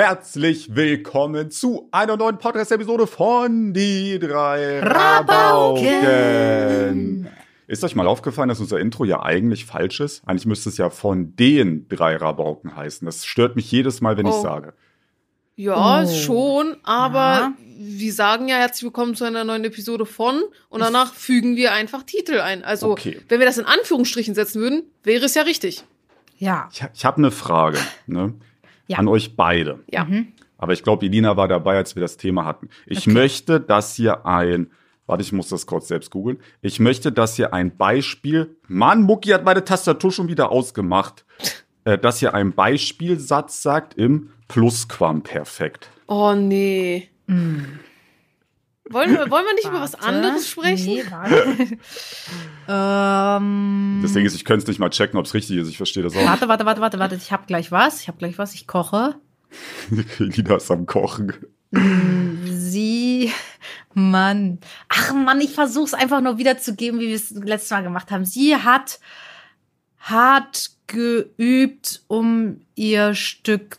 Herzlich willkommen zu einer neuen Podcast-Episode von Die drei Rabauken. Rabauken. Ist euch mal aufgefallen, dass unser Intro ja eigentlich falsch ist? Eigentlich müsste es ja von den drei Rabauken heißen. Das stört mich jedes Mal, wenn ich Oh. sage. Ja, Oh. schon, aber Ja. wir sagen ja herzlich willkommen zu einer neuen Episode von und danach fügen wir einfach Titel ein. Also, Okay. wenn wir das in Anführungsstrichen setzen würden, wäre es ja richtig. Ja. Ich, ich habe eine Frage ne? Ja. an euch beide. Ja. Mhm. Aber ich glaube, Elina war dabei, als wir das Thema hatten. Ich möchte, dass hier ein, warte, ich muss das kurz selbst googeln. Ich möchte, dass hier ein Beispiel, Mann, Mucki hat meine Tastatur schon wieder ausgemacht, äh, dass hier ein Beispielsatz sagt im Plusquamperfekt. Oh nee. Mm. Wollen wir, wollen wir nicht über was Warte. anderes sprechen? Nee, warte. ähm, Das Ding ist, ich könnte es nicht mal checken, ob es richtig ist. Ich verstehe das auch. warte, warte, warte, warte, warte. Ich hab gleich was. Ich hab gleich was. Ich koche. Elina ist am Kochen. Sie, Mann. Ach Mann, ich versuch's einfach nur wiederzugeben, wie wir es letztes Mal gemacht haben. Sie hat hart geübt, um ihr Stück,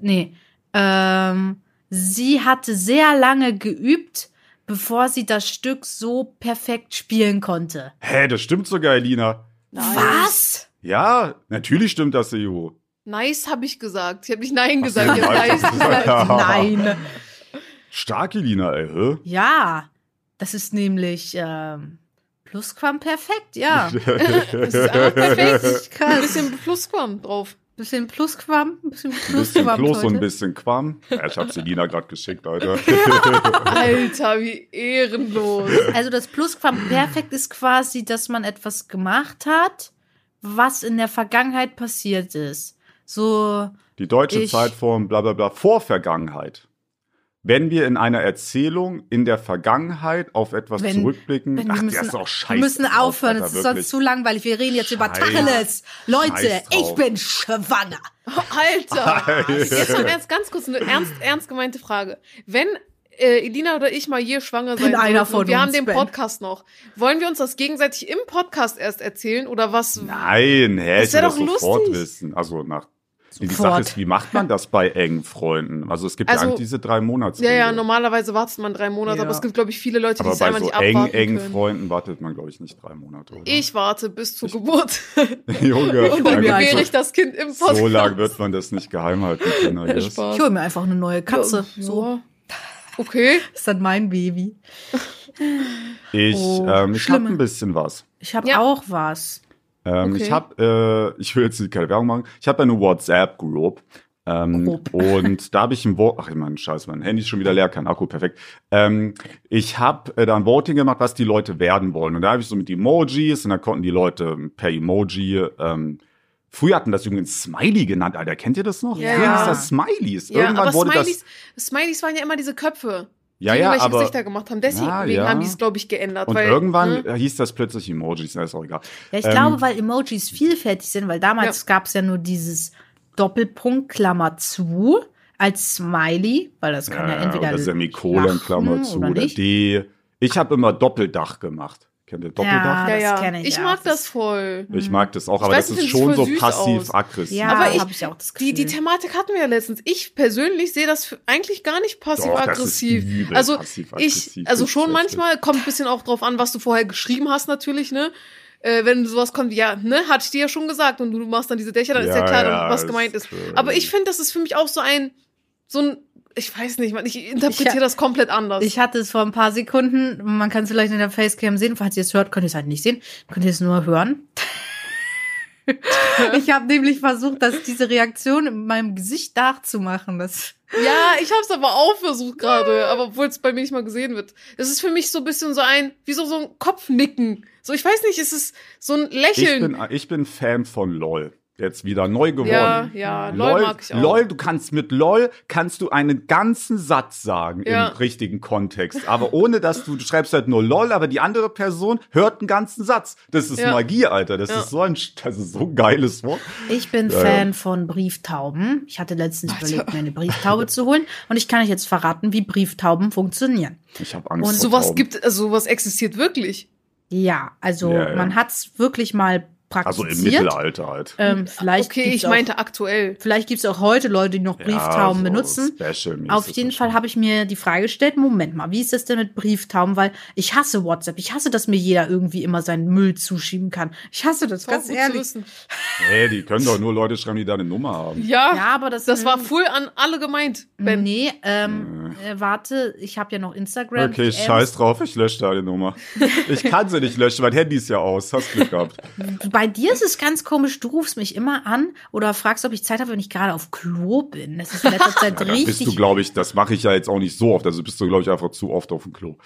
nee, ähm, sie hatte sehr lange geübt, bevor sie das Stück so perfekt spielen konnte. Hä, das stimmt sogar, Elina. Was? Ja, natürlich stimmt das, EU. Nice habe ich gesagt. Ich habe nicht nein gesagt. Ich so, hab nice nice gesagt. gesagt. Nein. Stark, Elina, ey. Hä? Ja, das ist nämlich ähm, Plusquamperfekt, ja. Das ist einfach perfekt. Richtig Ein krass. bisschen Plusquam drauf. Bisschen Plusquam, ein bisschen Bisschen Plusquam Plus und ein heute. bisschen Quam. Ja, ich hab's Elina gerade geschickt, Alter. Alter, wie ehrenlos. Also das Plusquamperfekt ist quasi, dass man etwas gemacht hat, was in der Vergangenheit passiert ist. So, Die deutsche Ich- Zeitform, bla bla bla, vor Vergangenheit. Wenn wir in einer Erzählung in der Vergangenheit auf etwas Wenn- zurückblicken, wenn ach, wir müssen, der ist auch scheiße. wir müssen aufhören, Alter, es ist sonst zu langweilig. Wir reden jetzt über Scheiß- Tacheles. Leute, ich bin schwanger. Alter. Jetzt mal ernst, ganz kurz eine ernst, ernst gemeinte Frage. Wenn äh, Elina oder ich mal hier schwanger sein einer sollten von und wir haben den. Podcast noch, wollen wir uns das gegenseitig im Podcast erst erzählen oder was? Nein, hä, Das ich will das doch sofort lustig. wissen. Also nach. Die. Sache ist, wie macht man das bei engen Freunden? Also es gibt Also- ja eigentlich diese drei Monats. Ja, ja, normalerweise wartet man drei Monate, Ja. aber es gibt, glaube ich, viele Leute, die Aber es bei einfach so nicht engen, abwarten engen können. Freunden wartet man, glaube ich, nicht drei Monate. Oder? Ich warte bis zur Geburt Junge, und dann gebäre ich das Kind im Podcast. so lange wird man das nicht geheim halten können. Ich hole mir einfach eine neue Katze. Ja. So Okay. ist dann mein Baby. Ich, Oh, ähm, ich habe ein bisschen was. Ich habe Ja. auch was. Ähm, Okay. Ich habe, äh, ich will jetzt keine Werbung machen, ich habe eine WhatsApp-Group. Ähm, und da habe ich ein Vote, ach mein Scheiß, mein Handy ist schon wieder leer, kein Akku, perfekt. Ähm, ich habe äh, da ein Voting gemacht, was die Leute werden wollen. Und da habe ich so mit Emojis und da konnten die Leute per Emoji, ähm, früher hatten das übrigens Smiley genannt, Alter, kennt ihr das noch? Ja. Früher hieß das Smileys. Ja, Irgendwann aber wurde Smileys, das, Smileys waren ja immer diese Köpfe, ja, ja, irgendwelche aber, Gesichter gemacht haben. Deswegen Ja, ja. haben die es, glaube ich, geändert. und weil, irgendwann ne? hieß das plötzlich Emojis, na, ist auch egal. Ja, ich Ähm, glaube, weil Emojis vielfältig sind, weil damals Ja. gab es ja nur dieses Doppelpunkt Klammer zu als Smiley, weil das kann ja, entweder oder Semikolon, Klammer zu, oder oder. D. Ich habe immer Doppeldach gemacht. Kennt ihr Doppeldach? Ja, ja, das ja. kenn ich ich auch. mag Das- das voll. Ich mag das auch, Ich aber weiß das ist schon so passiv-aggressiv. Ja, Aber ich- habe ich auch das Die, Gefühl. die Thematik hatten wir ja letztens. Ich persönlich sehe das eigentlich gar nicht passiv-aggressiv. Also passiv-aggressiv. ich, also schon manchmal kommt ein bisschen auch drauf an, was du vorher geschrieben hast, natürlich, ne? Äh, wenn sowas kommt, wie, ja, ne, hatte ich dir ja schon gesagt und du machst dann diese Dächer, dann ist ja Ja, klar, ja, was gemeint ist. Aber ich finde, das ist für mich auch so ein, so ein, ich weiß nicht, man, ich interpretiere Ich- das komplett anders. Ich hatte es vor ein paar Sekunden, man kann es vielleicht in der Facecam sehen, falls ihr es hört, könnt ihr es halt nicht sehen, könnt ihr es nur hören. ich habe nämlich versucht, dass diese Reaktion in meinem Gesicht nachzumachen. Das Ja, ich hab's aber auch versucht gerade, aber obwohl es bei mir nicht mal gesehen wird. Es ist für mich so ein bisschen so ein, wie so, so ein Kopfnicken. So, ich weiß nicht, es ist so ein ich Lächeln. bin, ich bin Fan von LOL. Jetzt wieder neu geworden. Ja, ja, LOL mag ich auch. LOL, du kannst mit LOL kannst du einen ganzen Satz sagen Ja. im richtigen Kontext. Aber ohne dass du, du schreibst halt nur LOL, aber die andere Person hört einen ganzen Satz. Das ist Ja. Magie, Alter. Das Ja. ist so ein, das ist so ein geiles Wort. Ich bin Ja, Fan von Brieftauben. Ich hatte letztens überlegt, mir eine Brieftaube zu holen. Und ich kann euch jetzt verraten, wie Brieftauben funktionieren. Ich habe Angst Und vor Sowas Tauben. gibt, also sowas existiert wirklich. Ja, also Ja, ja. man hat's wirklich mal praktiziert. Also im Mittelalter halt. Ähm, vielleicht Okay, ich auch, meinte aktuell. Vielleicht gibt es auch heute Leute, die noch Brieftauben so benutzen. Auf jeden Fall habe ich mir die Frage gestellt, Moment mal, wie ist das denn mit Brieftauben? Weil ich hasse WhatsApp. Ich hasse, dass mir jeder irgendwie immer seinen Müll zuschieben kann. Ich hasse das, ganz ehrlich. Hey, die können doch nur Leute schreiben, die da eine Nummer haben. Ja, Ja, aber das, das war full an alle gemeint. Ben. Nee, ähm, äh, warte, ich habe ja noch Instagram. Okay, scheiß drauf, ich lösche deine Nummer. Ich kann sie nicht löschen, mein Handy ist ja aus. Hast Glück gehabt. Bei dir ist es ganz komisch, du rufst mich immer an oder fragst, ob ich Zeit habe, wenn ich gerade auf Klo bin. Das ist in letzter Zeit Da richtig. bist du, glaube ich, das mache ich ja jetzt auch nicht so oft. Also bist du, glaube ich, einfach zu oft auf dem Klo.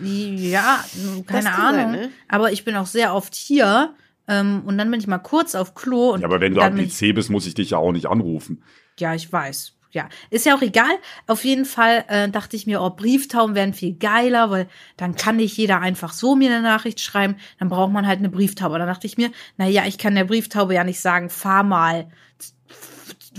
Ja, keine Ahnung. sein, ne? Aber ich bin auch sehr oft hier. Ähm, und dann bin ich mal kurz auf Klo. Und Ja, aber wenn du am PC bist, muss ich dich ja auch nicht anrufen. Ja, ich weiß. Ja, ist ja auch egal. Auf jeden Fall äh, dachte ich mir, oh, Brieftauben wären viel geiler, weil dann kann nicht jeder einfach so mir eine Nachricht schreiben. Dann braucht man halt eine Brieftaube. Dann dachte ich mir, na ja, ich kann der Brieftaube ja nicht sagen, fahr mal,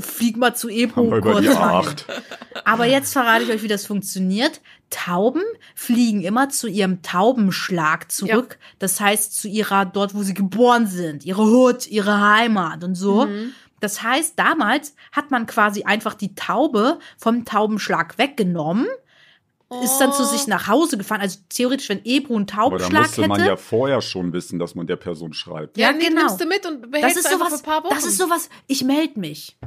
flieg mal zu wir über kurz die rein. A8. Aber jetzt verrate ich euch, wie das funktioniert. Tauben fliegen immer zu ihrem Taubenschlag zurück. Das heißt, zu ihrer, dort, wo sie geboren sind, ihre Hut, ihre Heimat und so. Mhm. Das heißt, damals hat man quasi einfach die Taube vom Taubenschlag weggenommen, ist dann zu sich nach Hause gefahren. Also theoretisch, wenn Ebro einen Aber da Taubenschlag musste man hätte. ja vorher schon wissen, dass man der Person schreibt. Ja, Ja, nee, genau. nimmst du mit und das behältst ist du einfach sowas, für ein paar Wochen. das ist sowas, ich melde mich.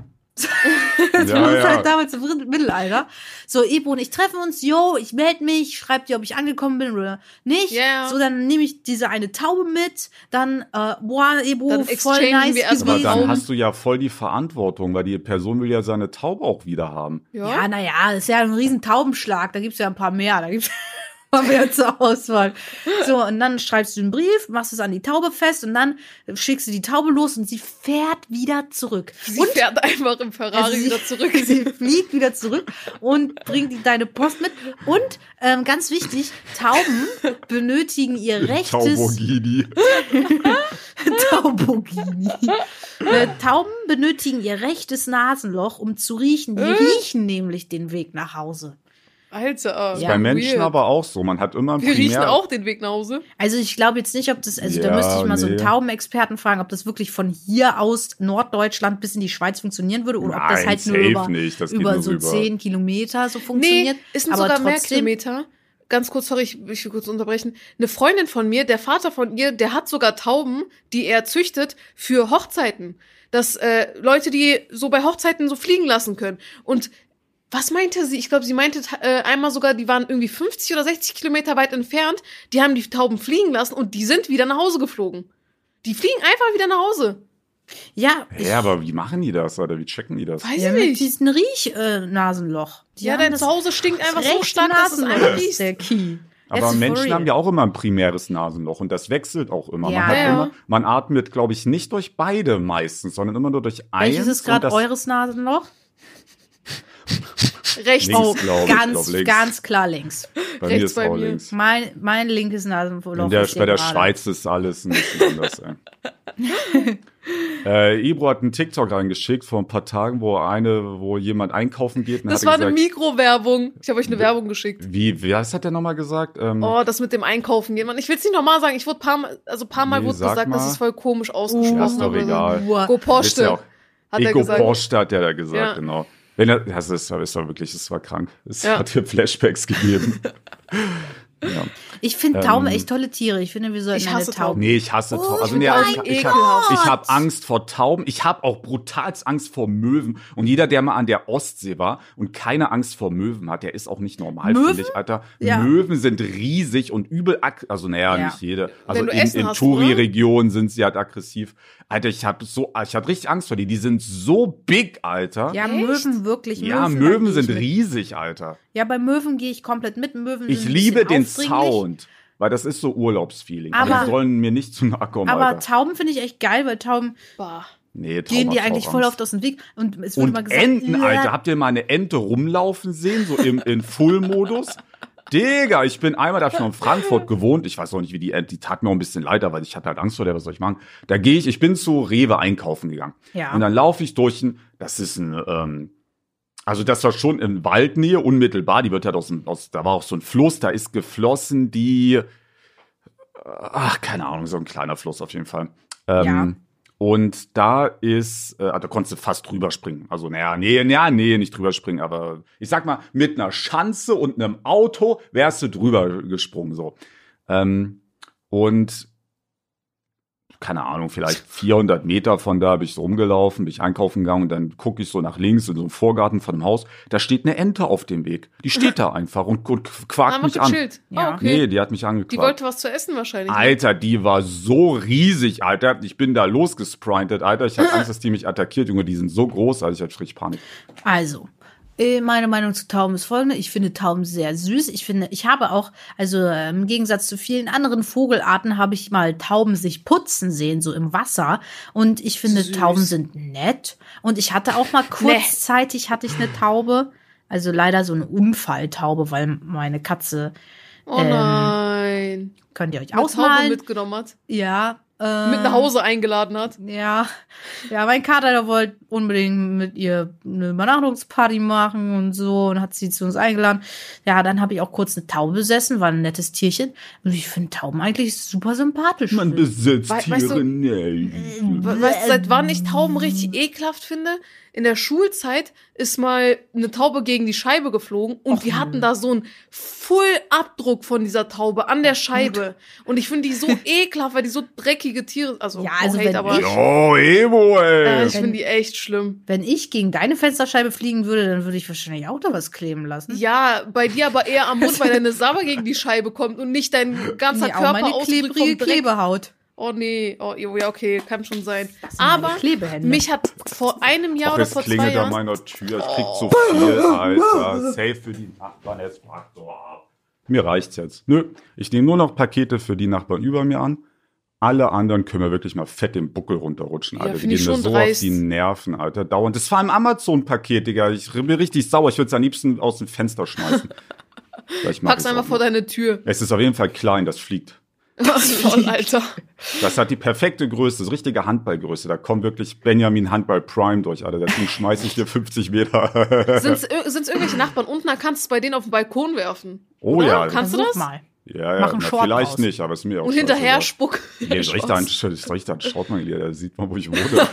das Ja, war ja. halt damals im Mittelalter. So, Ebro und ich treffen uns, yo, ich melde mich, schreib dir, ob ich angekommen bin oder nicht. Ja. So, dann nehme ich diese eine Taube mit, dann, äh, boah, Ebro, Dann voll nice erst Aber gewesen. dann hast du ja voll die Verantwortung, weil die Person will ja seine Taube auch wieder haben. ja. Ja, naja, das ist ja ein riesen Taubenschlag, da gibt's ja ein paar mehr, da gibt's paar mehr zur Auswahl. So, und dann schreibst du einen Brief, machst es an die Taube fest und dann schickst du die Taube los und sie fährt wieder zurück. Sie und fährt einfach im Ferrari Also sie- wieder zurück. Sie fliegt wieder zurück und bringt deine Post mit. Und ähm, ganz wichtig, Tauben benötigen ihr rechtes Taubogini. Taubogini. äh, Tauben benötigen ihr rechtes Nasenloch, um zu riechen. Die Äh? riechen nämlich den Weg nach Hause. Alter. Ja, Bei Menschen weird. aber auch so. Man hat immer ein Wir riechen Primär- auch den Weg nach Hause. Also ich glaube jetzt nicht, ob das, also da Ja, müsste ich mal so einen nee. Taubenexperten fragen, ob das wirklich von hier aus Norddeutschland bis in die Schweiz funktionieren würde oder ob das Nein, halt nur über, nicht. Das geht über nur so rüber. zehn Kilometer so funktioniert. Nee, es sind Aber sogar mehr trotzdem- Kilometer. Ganz kurz, sorry, ich, ich will kurz unterbrechen. Eine Freundin von mir, der Vater von ihr, der hat sogar Tauben, die er züchtet für Hochzeiten. Dass äh, Leute, die so bei Hochzeiten so fliegen lassen können. Und was meinte sie? Ich glaube, sie meinte äh, einmal sogar, die waren irgendwie 50 oder 60 Kilometer weit entfernt. Die haben die Tauben fliegen lassen und die sind wieder nach Hause geflogen. Die fliegen einfach wieder nach Hause. Ja, ich, Ja, aber wie machen die das, Alter? Wie checken die das? Weiß ja, ich mit nicht. diesem Riech-Nasenloch. Äh, Ja, dein das Zuhause stinkt einfach so stark, dass es Nasenloch einfach riecht. der Key. Aber Menschen haben ja auch immer ein primäres Nasenloch und das wechselt auch immer. Ja. Man, hat Ja. immer, man atmet, glaube ich, nicht durch beide meistens, sondern immer nur durch eins. Welches ist gerade eures Nasenloch? Rechts. Links, Oh, glaub ich, ganz, glaub links. ganz klar links. Bei mir rechts ist bei auch mir. links. Mein, mein linkes der, ist bei der gerade. Schweiz ist alles ein bisschen anders. Ey. äh, Ibro hat einen TikTok reingeschickt vor ein paar Tagen, wo eine, wo jemand einkaufen geht. Und Das hat war gesagt, eine Mikrowerbung. Ich habe euch eine Werbung geschickt. Wie, was hat der nochmal gesagt? Ähm, Oh, das mit dem Einkaufen gehen. Ich will es nicht nochmal sagen. Ich wurde paar Mal, also paar Mal Nee, wurde sag gesagt, das mal. ist voll komisch ja, ausgesprochen. ist doch oder so. egal. Uah. Go Porsche, ja auch- hat er Ego gesagt. Porsche hat der da gesagt, Ja. genau. Wenn er, das ist, ist doch wirklich, es war krank. Es Ja. hat hier Flashbacks gegeben. ja. Ich finde Ähm, Tauben echt tolle Tiere. Ich finde, wir sollten Ich eine hasse Tauben. Tauben. Nee, ich hasse Oh, Tauben. Also, ich nee, bin ich, ich, habe Angst vor Tauben. Ich habe auch brutalst Angst vor Möwen. Und jeder, der mal an der Ostsee war und keine Angst vor Möwen hat, der ist auch nicht normal, finde ich, Alter. Ja. Möwen sind riesig und übel, also naja, Ja. nicht jede. Also Wenn du in, in? Touri-Regionen sind sie halt aggressiv. Alter, ich habe so, ich hatte richtig Angst vor denen. Die sind so big, Alter. Ja, Echt? Möwen wirklich. Ja, Möwen, sind mit. riesig, Alter. Ja, bei Möwen gehe ich komplett mit. Möwen Ich liebe den. Sound, weil das ist so Urlaubsfeeling. Aber- die sollen mir nicht zu nahe kommen, Aber Alter. Tauben finde ich echt geil, weil Tauben Bah. Nee, gehen Tauben dir hab ich eigentlich voll oft aus dem Weg. Und es wird Und gesagt, Enten, "Äh, Alter. Habt ihr mal eine Ente rumlaufen sehen, so im, in Full-Modus? Digga, ich bin einmal, da hab ich noch in Frankfurt gewohnt. Ich weiß auch nicht, wie die Ente, die tat mir auch ein bisschen leid, aber ich hatte halt Angst vor der, was soll ich machen? Da gehe ich, ich bin zu Rewe einkaufen gegangen. Ja. Und dann laufe ich durch ein, das ist ein, ähm, also das war schon in Waldnähe, unmittelbar, die wird halt aus dem, aus, da war auch so ein Fluss, da ist geflossen die, ach, keine Ahnung, so ein kleiner Fluss auf jeden Fall. Ähm, Ja. Und da ist, äh, da konntest du fast drüber springen. Also, naja, nee, naja, nee, nicht drüber springen, aber ich sag mal, mit einer Schanze und einem Auto wärst du drüber gesprungen, so. Ähm, und keine Ahnung, vielleicht 400 Meter von da bin ich so rumgelaufen, bin ich einkaufen gegangen und dann gucke ich so nach links in so einem Vorgarten von dem Haus. Da steht eine Ente auf dem Weg. Die steht da einfach und, und quakt Haben mich wir an. gechillt. Ja. Ah, okay. Nee, die hat mich die angequakt. wollte was zu essen wahrscheinlich. ne? Alter, die war so riesig, Alter. Ich bin da losgesprintet, Alter. Ich hatte Angst, dass die mich attackiert, Junge. Die sind so groß, also ich hatte richtig Panik. Also, meine Meinung zu Tauben ist folgende. Ich finde Tauben sehr süß. Ich finde, ich habe auch, also äh, im Gegensatz zu vielen anderen Vogelarten, habe ich mal Tauben sich putzen sehen, so im Wasser. Und ich finde, Süß. Tauben sind nett. Und ich hatte auch mal kurzzeitig hatte ich eine Taube. Also leider so eine Unfalltaube, weil meine Katze, oh ähm, nein. könnt ihr euch Eine Taube ausmalen? mitgenommen hat. ja. Äh, Mit nach Hause eingeladen hat. Ja, ja, mein Kater, der wollte unbedingt mit ihr eine Übernachtungsparty machen und so und hat sie zu uns eingeladen. Ja, dann habe ich auch kurz eine Taube besessen, war ein nettes Tierchen. Und ich finde Tauben eigentlich super sympathisch. Man besitzt Wei- weißt du- nicht. We- Weißt du, seit wann ich Tauben richtig ekelhaft finde? In der Schulzeit ist mal eine Taube gegen die Scheibe geflogen und die hatten da so einen Full-Abdruck von dieser Taube an der Scheibe. Und ich finde die so ekelhaft, weil die so dreckige Tiere, also, Ja, also oh, hate, aber ich- Oh, Emo, äh, ey. ich finde die echt schlimm. Wenn ich gegen deine Fensterscheibe fliegen würde, dann würde ich wahrscheinlich auch da was kleben lassen. Ja, bei dir aber eher am Mund, weil deine Sabber gegen die Scheibe kommt und nicht dein ganzer Nee, auch Körper meine ausgedrückt vom klebrige Dreck. Klebehaut. Oh nee, oh ja, okay, kann schon sein. Aber mich hat vor einem Jahr Ach, oder vor zwei klingelt an Jahren meiner Tür. Ich krieg so viel, Alter. Safe für die Nachbarn. Es fuckt so ab. Mir reicht's jetzt. Nö, ich nehme nur noch Pakete für die Nachbarn über mir an. Alle anderen können wir wirklich mal fett den Buckel runterrutschen, Ja, Alter. die find ich gehen mir schon so dreist. auf die Nerven, Alter. Dauernd. Das war ein Amazon-Paket, Digga. Ich bin richtig sauer. Ich würde es am liebsten aus dem Fenster schmeißen. Pack's einfach auch vor deine Tür. Es ist auf jeden Fall klein, das fliegt. Was voll, Alter. Das hat die perfekte Größe, das richtige Handballgröße. Da kommt wirklich Benjamin Handball Prime durch, Alter. Das Ding schmeiß ich dir 50 Meter. Sind's, ir- sind's irgendwelche Nachbarn unten, dann kannst du es bei denen auf den Balkon werfen. Oh Oder? ja. Kannst du Versuch das? mal. Ja, ja, Mach einen na, vielleicht draus. nicht, aber ist mir auch Und hinterher scheißegal. spuck. Nee, das riecht an, Spaß. das riecht an Schraubmangel, da sieht man, wo ich wohne.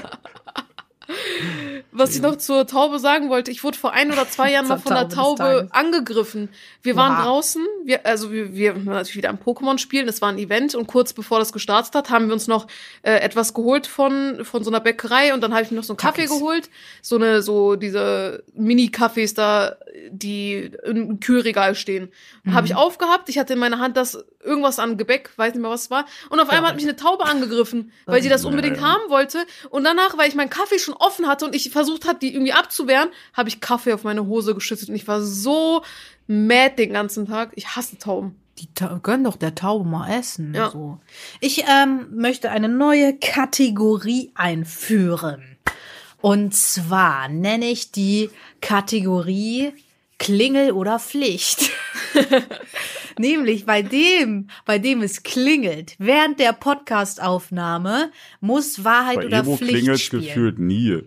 Was ich noch zur Taube sagen wollte, ich wurde vor ein oder zwei Jahren mal von einer Taube angegriffen. Wir waren Oha. draußen, wir, also wir, wir haben natürlich wieder ein Pokémon spielen, es war ein Event und kurz bevor das gestartet hat, haben wir uns noch äh, etwas geholt von, von so einer Bäckerei und dann habe ich mir noch so einen Kaffee Kaffees. geholt. So eine, so diese Mini-Kaffees da, die im Kühlregal stehen. Mhm. Habe ich aufgehabt, ich hatte in meiner Hand das irgendwas an Gebäck, weiß nicht mehr was es war. Und auf einmal hat mich eine Taube angegriffen, weil sie das Nee. unbedingt haben wollte. Und danach, weil ich meinen Kaffee schon offen hatte und ich versucht habe, die irgendwie abzuwehren, habe ich Kaffee auf meine Hose geschüttet. Und ich war so mad den ganzen Tag. Ich hasse Tauben. Die Ta können doch der Taube mal essen. Ja. So. Ich ähm, möchte eine neue Kategorie einführen. Und zwar nenne ich die Kategorie Klingel oder Pflicht. Nämlich bei dem, bei dem es klingelt, während der Podcastaufnahme muss Wahrheit Bei oder Evo Pflicht klingelt spielen. gefühlt nie.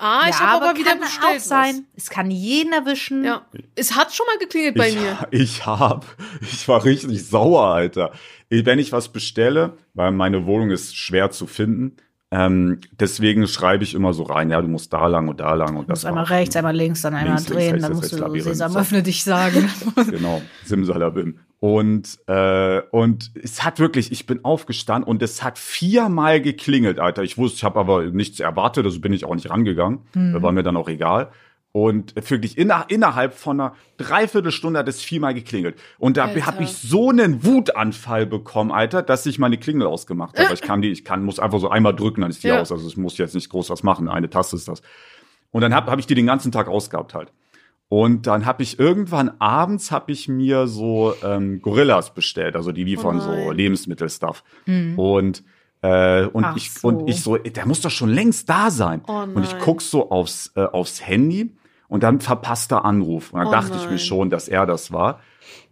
Ah, ich ja, habe aber, wieder kann bestellt. auch sein. Es kann jeden erwischen. Ja. Es hat schon mal geklingelt bei ich, mir. Ich hab, ich war richtig sauer, Alter. Wenn ich was bestelle, weil meine Wohnung ist schwer zu finden, ähm, deswegen schreibe ich immer so rein, ja, du musst da lang und da lang und Du musst das einmal rechts, einmal links, dann einmal Links, links, drehen, rechts, dann rechts, musst rechts, du Sesam öffne dich sagen. genau, Simsalabim. Und, äh, und es hat wirklich, ich bin aufgestanden und es hat viermal geklingelt, Alter. Ich wusste, ich habe aber nichts erwartet, also bin ich auch nicht rangegangen. Mhm. War mir dann auch egal. Und wirklich inner, innerhalb von einer Dreiviertelstunde hat es viermal geklingelt. Und da habe ich so einen Wutanfall bekommen, Alter, dass ich meine Klingel ausgemacht habe. Ich kann die, ich kann, muss einfach so einmal drücken, dann ist die Ja. aus. Also ich muss jetzt nicht groß was machen. Eine Taste ist das. Und dann habe hab ich die den ganzen Tag ausgehabt halt. Und dann habe ich irgendwann abends habe ich mir so ähm, Gorillas bestellt, also die liefern Oh so. Lebensmittelstuff. Und äh, und Ach ich so. und ich so, der muss doch schon längst da sein. Oh und ich guck so aufs äh, aufs Handy und dann verpasster Anruf. Und dann Oh dachte ich mir nein. schon, dass er das war.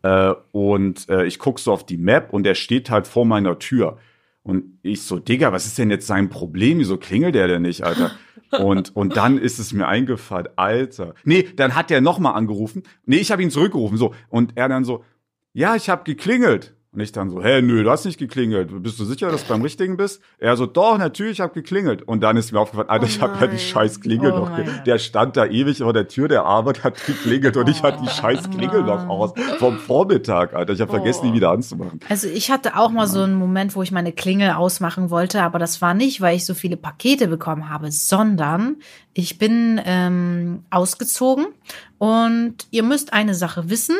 Äh, und äh, ich guck so auf die Map und der steht halt vor meiner Tür. Und ich so, Digga, was ist denn jetzt sein Problem? Wieso klingelt der denn nicht, Alter? Und, und dann ist es mir eingefallen, Alter. Nee, dann hat der nochmal angerufen. Nee, ich habe ihn zurückgerufen, so. Und er dann so, ja, ich habe geklingelt. Und ich dann so, hä, nö, du hast nicht geklingelt. Bist du sicher, dass du beim Richtigen bist? Er so, doch, natürlich, ich hab geklingelt. Und dann ist mir aufgefallen, Alter, ich hab ja die scheiß Klingel Oh noch. Der stand da ewig vor der Tür der Arbeit, hat geklingelt und ich hatte die scheiß Klingel noch aus. Vom Vormittag, Alter. Ich habe vergessen, die Oh. wieder anzumachen. Also ich hatte auch mal so einen Moment, wo ich meine Klingel ausmachen wollte, aber das war nicht, weil ich so viele Pakete bekommen habe, sondern ich bin ähm, ausgezogen und ihr müsst eine Sache wissen.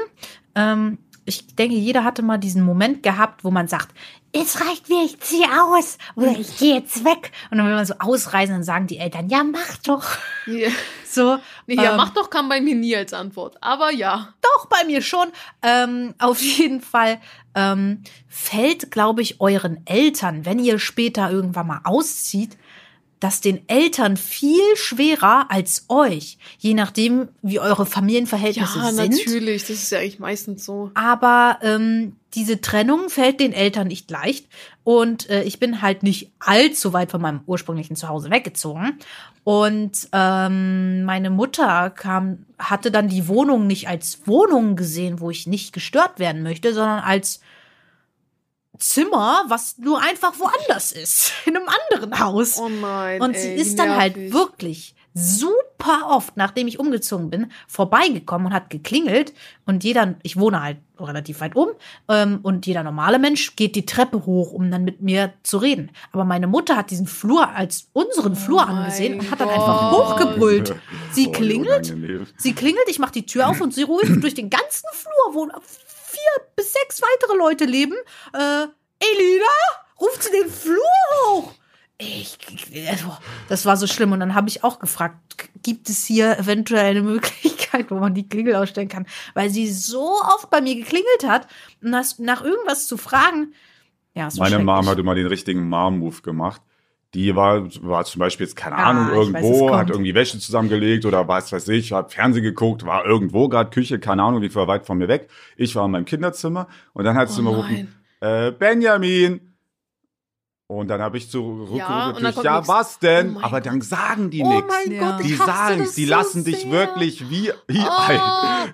Ähm, ich denke, jeder hatte mal diesen Moment gehabt, wo man sagt, es reicht mir, ich ziehe aus oder ich gehe jetzt weg. Und dann will man so ausreisen, dann sagen die Eltern, ja, mach doch. Ja, So, nee, ja ähm, mach doch kam bei mir nie als Antwort. Aber ja. doch, bei mir schon. Ähm, auf jeden Fall ähm, fällt, glaube ich, euren Eltern, wenn ihr später irgendwann mal auszieht, das den Eltern viel schwerer als euch, je nachdem, wie eure Familienverhältnisse Ja, sind. natürlich. Das ist ja eigentlich meistens so. Aber ähm, diese Trennung fällt den Eltern nicht leicht. Und äh, ich bin halt nicht allzu weit von meinem ursprünglichen Zuhause weggezogen. Und ähm, meine Mutter kam, hatte dann die Wohnung nicht als Wohnung gesehen, wo ich nicht gestört werden möchte, sondern als Zimmer, was nur einfach woanders ist, in einem anderen Haus. Oh nein. Und ey, sie wie ist dann halt nervig. wirklich super oft, nachdem ich umgezogen bin, vorbeigekommen und hat geklingelt. Und jeder, ich wohne halt relativ weit um, ähm, und jeder normale Mensch geht die Treppe hoch, um dann mit mir zu reden. Aber meine Mutter hat diesen Flur als unseren Flur Oh mein angesehen und hat dann Gott. einfach hochgebrüllt. Sie klingelt, sie klingelt, ich mache die Tür auf und sie ruft durch den ganzen Flur, wo vier bis sechs weitere Leute leben. Äh, Elina, ruft sie den Flur hoch. Ich, also, das war so schlimm. Und dann habe ich auch gefragt, gibt es hier eventuell eine Möglichkeit, wo man die Klingel ausstellen kann? Weil sie so oft bei mir geklingelt hat, nach irgendwas zu fragen. Ja, Meine Mom hat immer den richtigen Mom-Move gemacht. Die war, war zum Beispiel jetzt, keine Ah, Ahnung, weiß, irgendwo, kommt. hat irgendwie Wäsche zusammengelegt oder was weiß ich, hat Fernsehen geguckt, war irgendwo gerade Küche, keine Ahnung, wie war weit von mir weg. Ich war in meinem Kinderzimmer und dann hat sie Oh immer gerufen, äh, Benjamin. Und dann habe ich zurückgerufen, Ja, natürlich, ja, nix. was denn? Oh Aber dann sagen die Oh nichts. Ja. Die sagen, die so lassen dich sehr. wirklich wie, wie, Oh. ein,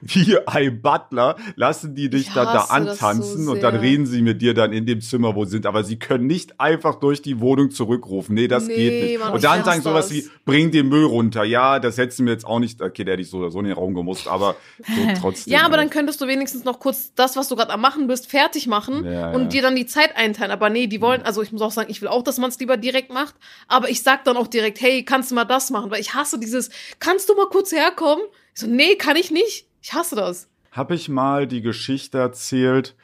wie ein Butler, lassen die dich Ich dann da das so antanzen und dann reden sie mit dir dann in dem Zimmer, wo sie sind. Aber sie können nicht einfach durch die Wohnung zurückrufen. Nee, das Nee, geht nicht. Mann, und dann sagen sowas das. wie, bring den Müll runter. Ja, das hättest du mir jetzt auch nicht, okay, der hätte ich so oder so in den Raum gemusst, aber so trotzdem. Ja, aber dann halt. könntest du wenigstens noch kurz das, was du gerade am machen bist, fertig machen Ja, und dir dann die Zeit einteilen. Aber nee, die wollen, also ich muss auch sagen, ich will auch, dass man es lieber direkt macht. Aber ich sag dann auch direkt, hey, kannst du mal das machen? Weil ich hasse dieses, kannst du mal kurz herkommen? Ich so, nee, kann ich nicht. Ich hasse das. Habe ich mal die Geschichte erzählt?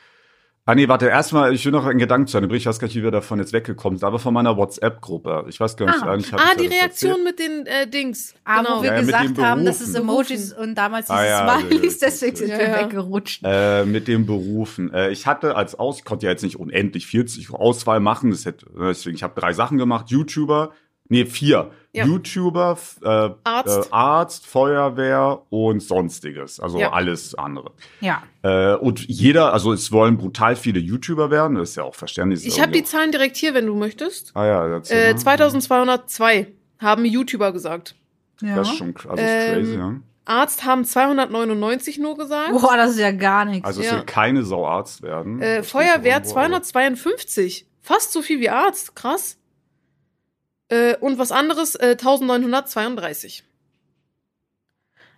Ah nee, warte, erstmal, ich will noch einen Gedanken zu einem Bericht, ich weiß gar nicht, wie wir davon jetzt weggekommen sind, aber von meiner WhatsApp-Gruppe. Ich weiß gar nicht, Ah. eigentlich Ah, die Reaktion erzählt. mit den äh, Dings. Ah, genau. wo wir Ja, gesagt haben, dass es. Emojis und damals Ah, dieses ja, Smileys, deswegen sind wir weggerutscht. Äh, mit den Berufen. Äh, ich hatte als Aus, ich konnte ja jetzt nicht unendlich 40 Auswahl machen. Das hätte, äh, deswegen, ich habe drei Sachen gemacht. YouTuber, nee, vier. Ja. YouTuber, äh, Arzt. Äh, Arzt, Feuerwehr und sonstiges. Also Ja. alles andere. Ja. Äh, und jeder, also es wollen brutal viele YouTuber werden. Das ist ja auch verständlich. Ich habe die Zahlen direkt hier, wenn du möchtest. Ah ja, erzähl Äh, mal. 2202 haben YouTuber gesagt. ja. Das ist schon also ist Ähm, crazy, ja. Arzt haben 299 nur gesagt. Boah, das ist ja gar nichts. Also es ja. will keine Sau Arzt werden. Äh, Feuerwehr irgendwo, aber- 252. Fast so viel wie Arzt. Krass. Äh, und was anderes, äh, 1932.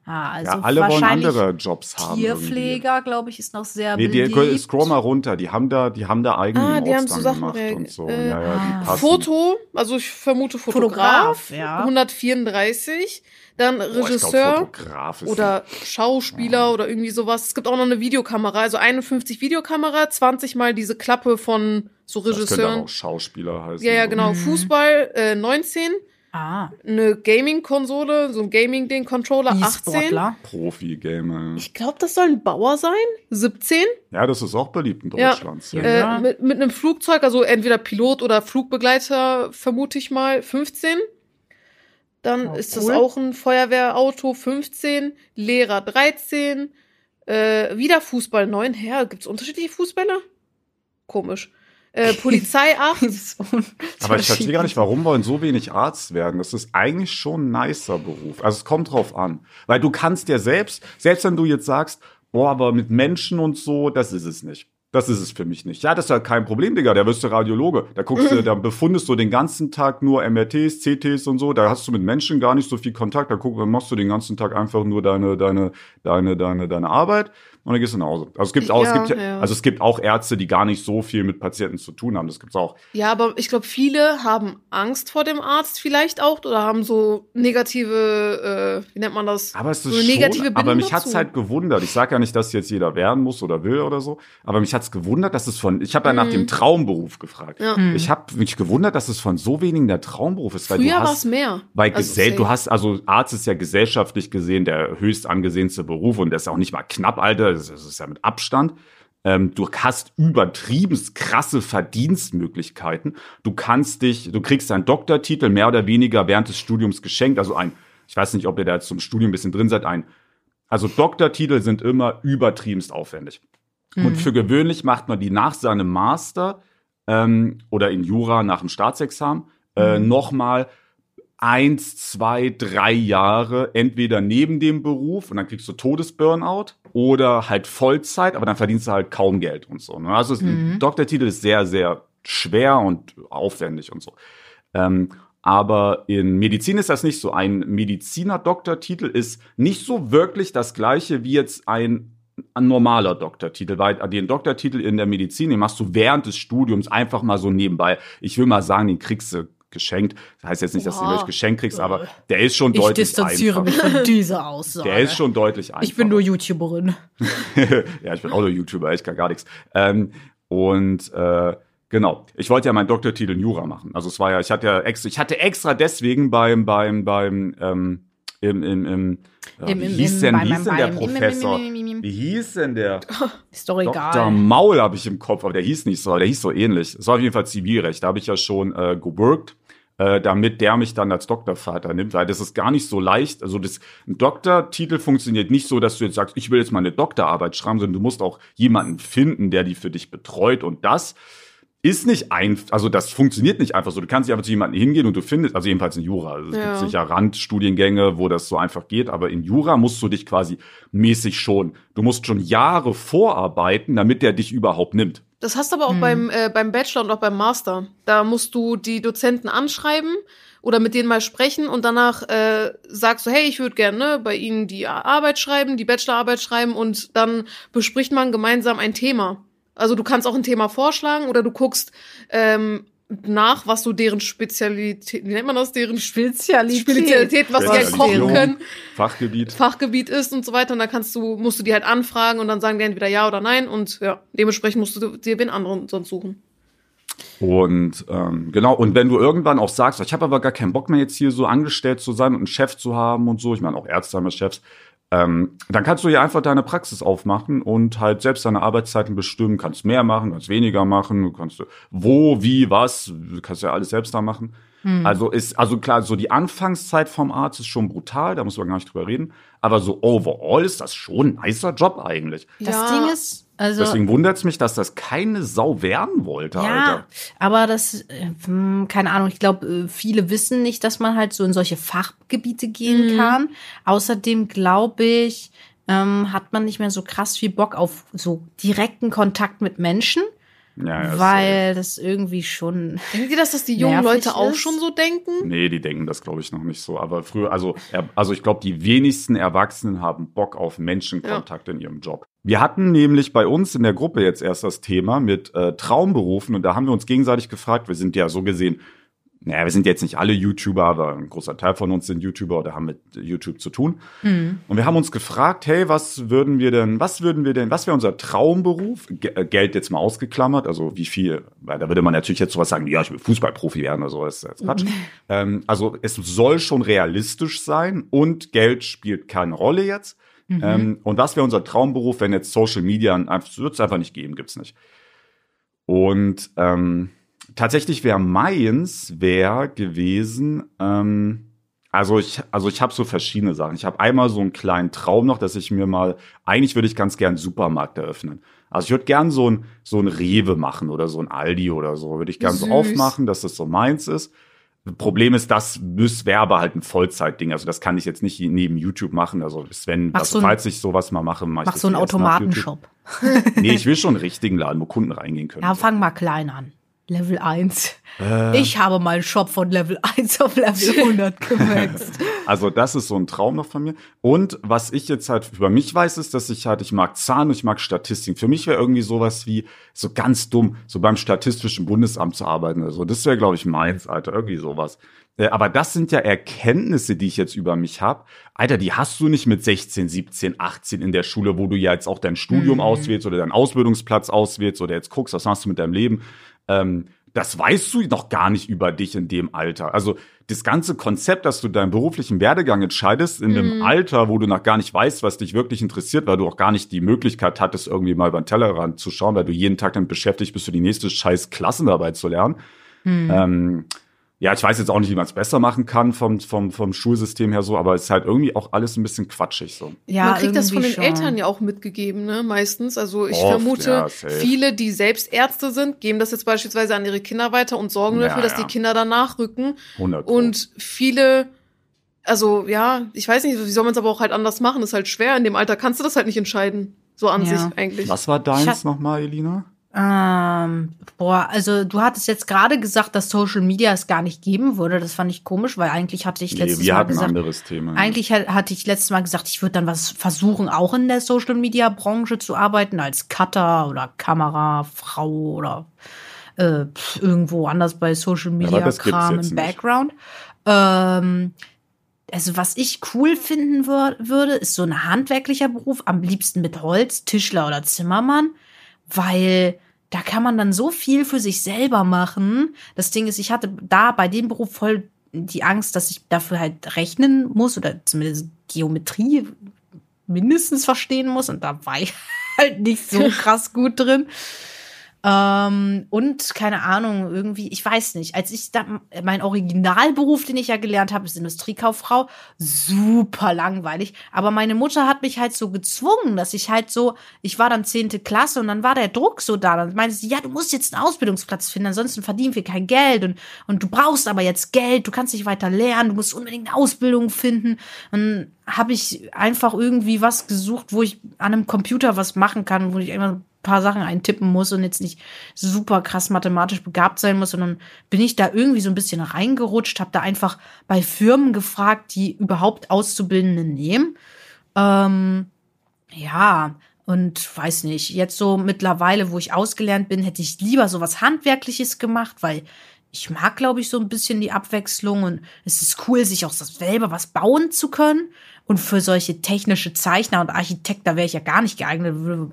ah, also ja, alle wollen andere Jobs haben. Tierpfleger, glaube ich, ist noch sehr Nee, die, beliebt. scroll mal runter. Die haben da, die haben da eigene Ah, die haben so Sachen gemacht und so. Äh, ja, ja, ah. die passen. Foto, also ich vermute Fotograf, Fotograf, ja. 134. Dann glaub, Regisseur Fotograf ist oder Schauspieler oder irgendwie sowas. Es gibt auch noch eine Videokamera, also 51 Videokamera, 20 mal diese Klappe von so das könnte Regisseuren. auch Schauspieler heißen. Ja, ja, genau. Mhm. Fußball äh, 19, Ah, eine Gaming-Konsole, so ein Gaming-Ding, Controller 18. E-Sportler. Profi-Gamer. Ich glaube, das soll ein Bauer sein. 17. Ja, das ist auch beliebt in. Deutschland. Ja. Äh, mit, mit einem Flugzeug, also entweder Pilot oder Flugbegleiter, vermute ich mal, 15. Dann Oh, ist das cool. auch ein Feuerwehrauto, 15. Lehrer, 13. Äh, wieder Fußball, 9. Hä, gibt's unterschiedliche Fußballer? Komisch. Äh, Polizei, 8. Aber ich verstehe gar nicht, warum wollen so wenig Arzt werden. Das ist eigentlich schon ein nicer Beruf. Also es kommt drauf an. Weil du kannst ja selbst, selbst wenn du jetzt sagst, boah, aber mit Menschen und so, das ist es nicht. Das ist es für mich nicht. Ja, das ist ja kein Problem, Digga. Da wirst du Radiologe. Da guckst du, da befundest du den ganzen Tag nur MRTs, CTs und so. Da hast du mit Menschen gar nicht so viel Kontakt. Da guck, machst du den ganzen Tag einfach nur deine, deine, deine, deine, deine Arbeit und dann gehst du nach Hause. Also es gibt auch, Ja, es gibt, ja. also es gibt auch Ärzte, die gar nicht so viel mit Patienten zu tun haben. Das gibt's auch. Ja, aber ich glaube, viele haben Angst vor dem Arzt vielleicht auch oder haben so negative, äh, wie nennt man das? Aber es ist so eine negative schon, aber mich hat's dazu. halt gewundert. Ich sage ja nicht, dass jetzt jeder werden muss oder will oder so, aber mich hat's gewundert, dass es von, ich habe ja nach dem Traumberuf gefragt. Mhm. Ja. Ich habe mich gewundert, dass es von so wenigen der Traumberuf ist, weil Früher du war es hast, mehr. weil Also gesell, du hast, also Arzt ist ja gesellschaftlich gesehen der höchst angesehenste Beruf und der ist auch nicht mal knapp, Alter, das ist ja mit Abstand. Ähm, du hast übertrieben krasse Verdienstmöglichkeiten. Du kannst dich, du kriegst einen Doktortitel mehr oder weniger während des Studiums geschenkt. Also ein, ich weiß nicht, ob ihr da jetzt zum Studium ein bisschen drin seid, ein, also Doktortitel sind immer übertriebenst aufwendig. Und für gewöhnlich macht man die nach seinem Master ähm, oder in Jura nach dem Staatsexamen äh, nochmal eins, zwei, drei Jahre entweder neben dem Beruf und dann kriegst du Todesburnout oder halt Vollzeit, aber dann verdienst du halt kaum Geld und so. Ne? Also ein Doktortitel ist sehr, sehr schwer und aufwendig und so. Ähm, aber in Medizin ist das nicht so. Ein Mediziner-Doktortitel ist nicht so wirklich das gleiche wie jetzt ein, ein normaler Doktortitel, weil den Doktortitel in der Medizin, den machst du während des Studiums einfach mal so nebenbei. Ich will mal sagen, den kriegst du geschenkt. Das heißt jetzt nicht, dass du ihn gleich geschenkt kriegst, aber der ist schon Ich deutlich distanziere einfacher. mich von dieser Aussage. Der ist schon deutlich einfacher. ich bin nur YouTuberin. ja, ich bin auch nur YouTuber, ich kann gar nichts. Ähm, und äh, genau, ich wollte ja meinen Doktortitel in Jura machen. Also es war ja, ich hatte ja extra, ich hatte extra deswegen beim beim beim ähm, im im im, Im- wie hieß denn, wie hieß denn der Professor? Wie hieß denn der? Ist doch Dr. egal. Maul habe ich im Kopf, aber der hieß nicht so, der hieß so ähnlich. Es war auf jeden Fall Zivilrecht. Da habe ich ja schon äh, geworkt, äh, damit der mich dann als Doktorvater nimmt, weil das ist gar nicht so leicht. Also das ein Doktortitel funktioniert nicht so, dass du jetzt sagst, ich will jetzt mal eine Doktorarbeit schreiben, sondern du musst auch jemanden finden, der die für dich betreut und das ist nicht einfach, also das funktioniert nicht einfach so. Du kannst nicht einfach zu jemandem hingehen und du findest, also jedenfalls in Jura. Also es Ja. gibt sicher Randstudiengänge, wo das so einfach geht, aber in Jura musst du dich quasi mäßig schon, du musst schon Jahre vorarbeiten, damit der dich überhaupt nimmt. Das hast du aber auch beim, äh, beim Bachelor und auch beim Master. Da musst du die Dozenten anschreiben oder mit denen mal sprechen und danach äh, sagst du, hey, ich würde gerne bei Ihnen die Arbeit schreiben, die Bachelorarbeit schreiben und dann bespricht man gemeinsam ein Thema. Also du kannst auch ein Thema vorschlagen oder du guckst ähm, nach, was so deren Spezialität, wie nennt man das, deren Spezialität. Spezialität, was sie halt kochen können. Fachgebiet. Fachgebiet ist und so weiter. Und dann kannst du, musst du die halt anfragen und dann sagen die entweder ja oder nein. Und ja, dementsprechend musst du dir wen anderen sonst suchen. Und ähm, genau, und wenn du irgendwann auch sagst, ich habe aber gar keinen Bock mehr jetzt hier so angestellt zu sein und einen Chef zu haben und so, ich meine auch Ärzte haben ja Chefs, ähm, dann kannst du hier einfach deine Praxis aufmachen und halt selbst deine Arbeitszeiten bestimmen, kannst mehr machen, kannst weniger machen, du kannst wo, wie, was, du kannst ja alles selbst da machen. Also ist, also klar, so die Anfangszeit vom Arzt ist schon brutal, da muss man gar nicht drüber reden. Aber so overall ist das schon ein nicer Job eigentlich. Das Ja. Ding ist, also. Deswegen wundert es mich, dass das keine Sau werden wollte, Ja, Alter. aber das, äh, hm, keine Ahnung, ich glaube, äh, viele wissen nicht, dass man halt so in solche Fachgebiete gehen kann. Außerdem glaube ich, ähm, hat man nicht mehr so krass viel Bock auf so direkten Kontakt mit Menschen, Ja, ja, weil das irgendwie schon. Denkt ihr, dass das die jungen Leute auch ist? schon so denken? Nee, die denken das, glaube ich, noch nicht so. Aber früher, also, also ich glaube, die wenigsten Erwachsenen haben Bock auf Menschenkontakt in ihrem Job. Wir hatten nämlich bei uns in der Gruppe jetzt erst das Thema mit äh, Traumberufen und da haben wir uns gegenseitig gefragt, wir sind ja so gesehen, naja, wir sind jetzt nicht alle YouTuber, aber ein großer Teil von uns sind YouTuber oder haben mit YouTube zu tun. Und wir haben uns gefragt, hey, was würden wir denn, was würden wir denn, was wäre unser Traumberuf? Ge äh, Geld jetzt mal ausgeklammert, also wie viel, weil da würde man natürlich jetzt sowas sagen, ja, ich will Fußballprofi werden oder so, das ist jetzt Quatsch. ähm, also es soll schon realistisch sein und Geld spielt keine Rolle jetzt. Ähm, und was wäre unser Traumberuf, wenn jetzt Social Media, wird es einfach nicht geben, gibt's nicht. Und ähm, tatsächlich wäre meins wäre gewesen, ähm, also ich, also ich habe so verschiedene Sachen. Ich habe einmal so einen kleinen Traum noch, dass ich mir mal, eigentlich würde ich ganz gern einen Supermarkt eröffnen. Also ich würde gern so ein so ein Rewe machen oder so ein Aldi oder so, würde ich gern so Süß. aufmachen, dass das so meins ist. Problem ist, das wäre aber halt ein Vollzeitding. Also das kann ich jetzt nicht neben YouTube machen. Also Sven, also, ein- falls ich sowas mal mache, mache ich Mach das so einen. Automatenshop. Nee, ich will schon einen richtigen Laden, wo Kunden reingehen können. Ja, fang mal klein an. Level 1. Äh. Ich habe meinen Shop von Level 1 auf Level 100 gemaxt. Also das ist so ein Traum noch von mir. Und was ich jetzt halt über mich weiß, ist, dass ich halt, ich mag Zahlen und ich mag Statistik. Für mich wäre irgendwie sowas wie, so ganz dumm, so beim Statistischen Bundesamt zu arbeiten oder so. Das wäre, glaube ich, meins, Alter, irgendwie sowas. Äh, Aber das sind ja Erkenntnisse, die ich jetzt über mich habe. Alter, die hast du nicht mit 16, 17, 18 in der Schule, wo du ja jetzt auch dein Studium auswählst oder deinen Ausbildungsplatz auswählst oder jetzt guckst, was machst du mit deinem Leben. Ähm, das weißt du noch gar nicht über dich in dem Alter. Also das ganze Konzept, dass du deinen beruflichen Werdegang entscheidest in einem Alter, wo du noch gar nicht weißt, was dich wirklich interessiert, weil du auch gar nicht die Möglichkeit hattest, irgendwie mal über den Tellerrand zu schauen, weil du jeden Tag damit beschäftigt bist, für die nächste scheiß Klassenarbeit zu lernen. Ähm, ja, ich weiß jetzt auch nicht, wie man es besser machen kann vom, vom, vom Schulsystem her so, aber es ist halt irgendwie auch alles ein bisschen quatschig so. Ja, Man kriegt das von den schon. Eltern ja auch mitgegeben, ne? Meistens. Also ich Oft, vermute, ja, viele, die selbst Ärzte sind, geben das jetzt beispielsweise an ihre Kinder weiter und sorgen Ja, dafür, dass ja. die Kinder danach rücken. 100 Pro. Und viele, also ja, ich weiß nicht, wie soll man es aber auch halt anders machen? ist halt schwer. In dem Alter kannst du das halt nicht entscheiden. So an Ja. sich eigentlich. Was war deins nochmal, Elina? Ähm, boah, also du hattest jetzt gerade gesagt, dass Social Media es gar nicht geben würde. Das fand ich komisch, weil eigentlich hatte ich Nee, letztes wir Mal hatten ein gesagt, anderes Thema. eigentlich ha- hatte ich letztes Mal gesagt, ich würde dann was versuchen, auch in der Social Media Branche zu arbeiten, als Cutter oder Kamerafrau oder äh, irgendwo anders bei Social Media gibt's Kram im. Background. Ähm, also was ich cool finden wür würde, ist so ein handwerklicher Beruf, am liebsten mit Holz, Tischler oder Zimmermann, weil da kann man dann so viel für sich selber machen. Das Ding ist, ich hatte da bei dem Beruf voll die Angst, dass ich dafür halt rechnen muss oder zumindest Geometrie mindestens verstehen muss und da war ich halt nicht so krass gut drin. Ähm, und keine Ahnung, irgendwie, ich weiß nicht, als ich da, mein Originalberuf, den ich ja gelernt habe, ist Industriekauffrau, super langweilig. Aber meine Mutter hat mich halt so gezwungen, dass ich halt so, ich war dann zehnte Klasse und dann war der Druck so da. Dann meinte sie, ja, du musst jetzt einen Ausbildungsplatz finden, ansonsten verdienen wir kein Geld und, und du brauchst aber jetzt Geld, du kannst nicht weiter lernen, du musst unbedingt eine Ausbildung finden. Und habe ich einfach irgendwie was gesucht, wo ich an einem Computer was machen kann, wo ich einfach ein paar Sachen eintippen muss und jetzt nicht super krass mathematisch begabt sein muss, sondern bin ich da irgendwie so ein bisschen reingerutscht, habe da einfach bei Firmen gefragt, die überhaupt Auszubildende nehmen. Ähm, ja, und weiß nicht, jetzt so mittlerweile, wo ich ausgelernt bin, hätte ich lieber so was Handwerkliches gemacht, weil ich mag, glaube ich, so ein bisschen die Abwechslung und es ist cool, sich auch selber was bauen zu können. Und für solche technische Zeichner und Architekt, da wäre ich ja gar nicht geeignet, würde,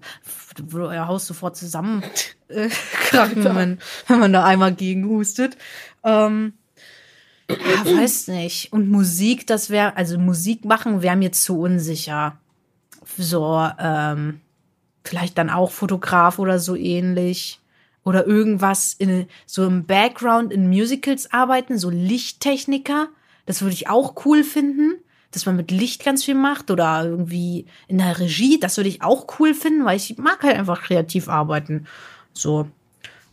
würde euer Haus sofort zusammen äh, wenn man, wenn man da einmal gegen hustet. Ähm, ja, weiß nicht. Und Musik, das wäre, also Musik machen wäre mir zu unsicher. So, ähm, vielleicht dann auch Fotograf oder so ähnlich. Oder irgendwas in so im Background in Musicals arbeiten, so Lichttechniker. Das würde ich auch cool finden, dass man mit Licht ganz viel macht oder irgendwie in der Regie. Das würde ich auch cool finden, weil ich mag halt einfach kreativ arbeiten. So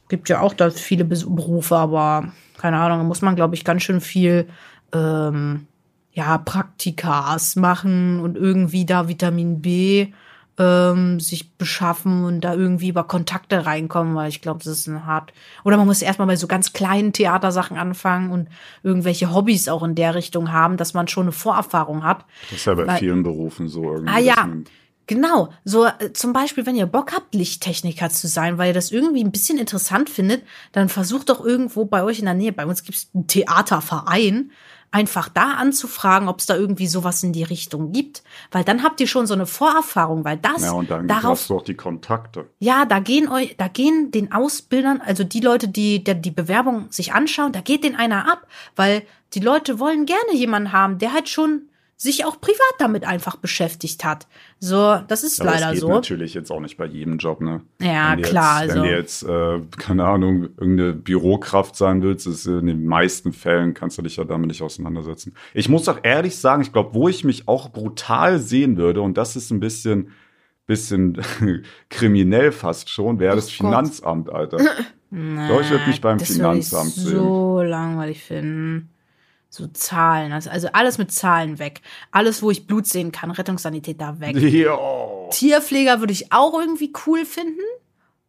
gibt ja auch da viele Berufe, aber keine Ahnung, da muss man, glaube ich, ganz schön viel ähm, ja, Praktikas machen und irgendwie da Vitamin B ähm, sich beschaffen und da irgendwie über Kontakte reinkommen, weil ich glaube, das ist ein hart. Oder man muss erstmal bei so ganz kleinen Theatersachen anfangen und irgendwelche Hobbys auch in der Richtung haben, dass man schon eine Vorerfahrung hat. Das ist ja bei Weil- vielen Berufen so irgendwie. Ah ja, genau. So äh, zum Beispiel, wenn ihr Bock habt, Lichttechniker zu sein, weil ihr das irgendwie ein bisschen interessant findet, dann versucht doch irgendwo bei euch in der Nähe, bei uns gibt es einen Theaterverein, einfach da anzufragen, ob es da irgendwie sowas in die Richtung gibt, weil dann habt ihr schon so eine Vorerfahrung, weil das Ja, und dann darauf hast du auch die Kontakte. ja, da gehen euch, da gehen den Ausbildern, also die Leute, die der, die Bewerbung sich anschauen, da geht den einer ab, weil die Leute wollen gerne jemanden haben, der halt schon sich auch privat damit einfach beschäftigt hat. So, das ist Aber leider das geht so. natürlich jetzt auch nicht bei jedem Job, ne? Ja, wenn klar, Jetzt, also- Wenn du jetzt, äh, keine Ahnung, irgendeine Bürokraft sein willst, ist in den meisten Fällen kannst du dich ja damit nicht auseinandersetzen. Ich muss auch ehrlich sagen, ich glaube, wo ich mich auch brutal sehen würde, und das ist ein bisschen bisschen kriminell fast schon, wäre das Oh. Finanzamt, Alter. Nee, ich würd mich beim Finanzamt ich sehen. so langweilig finden. So Zahlen, also, also alles mit Zahlen weg. Alles, wo ich Blut sehen kann, Rettungssanitäter weg. Jo. Tierpfleger würde ich auch irgendwie cool finden.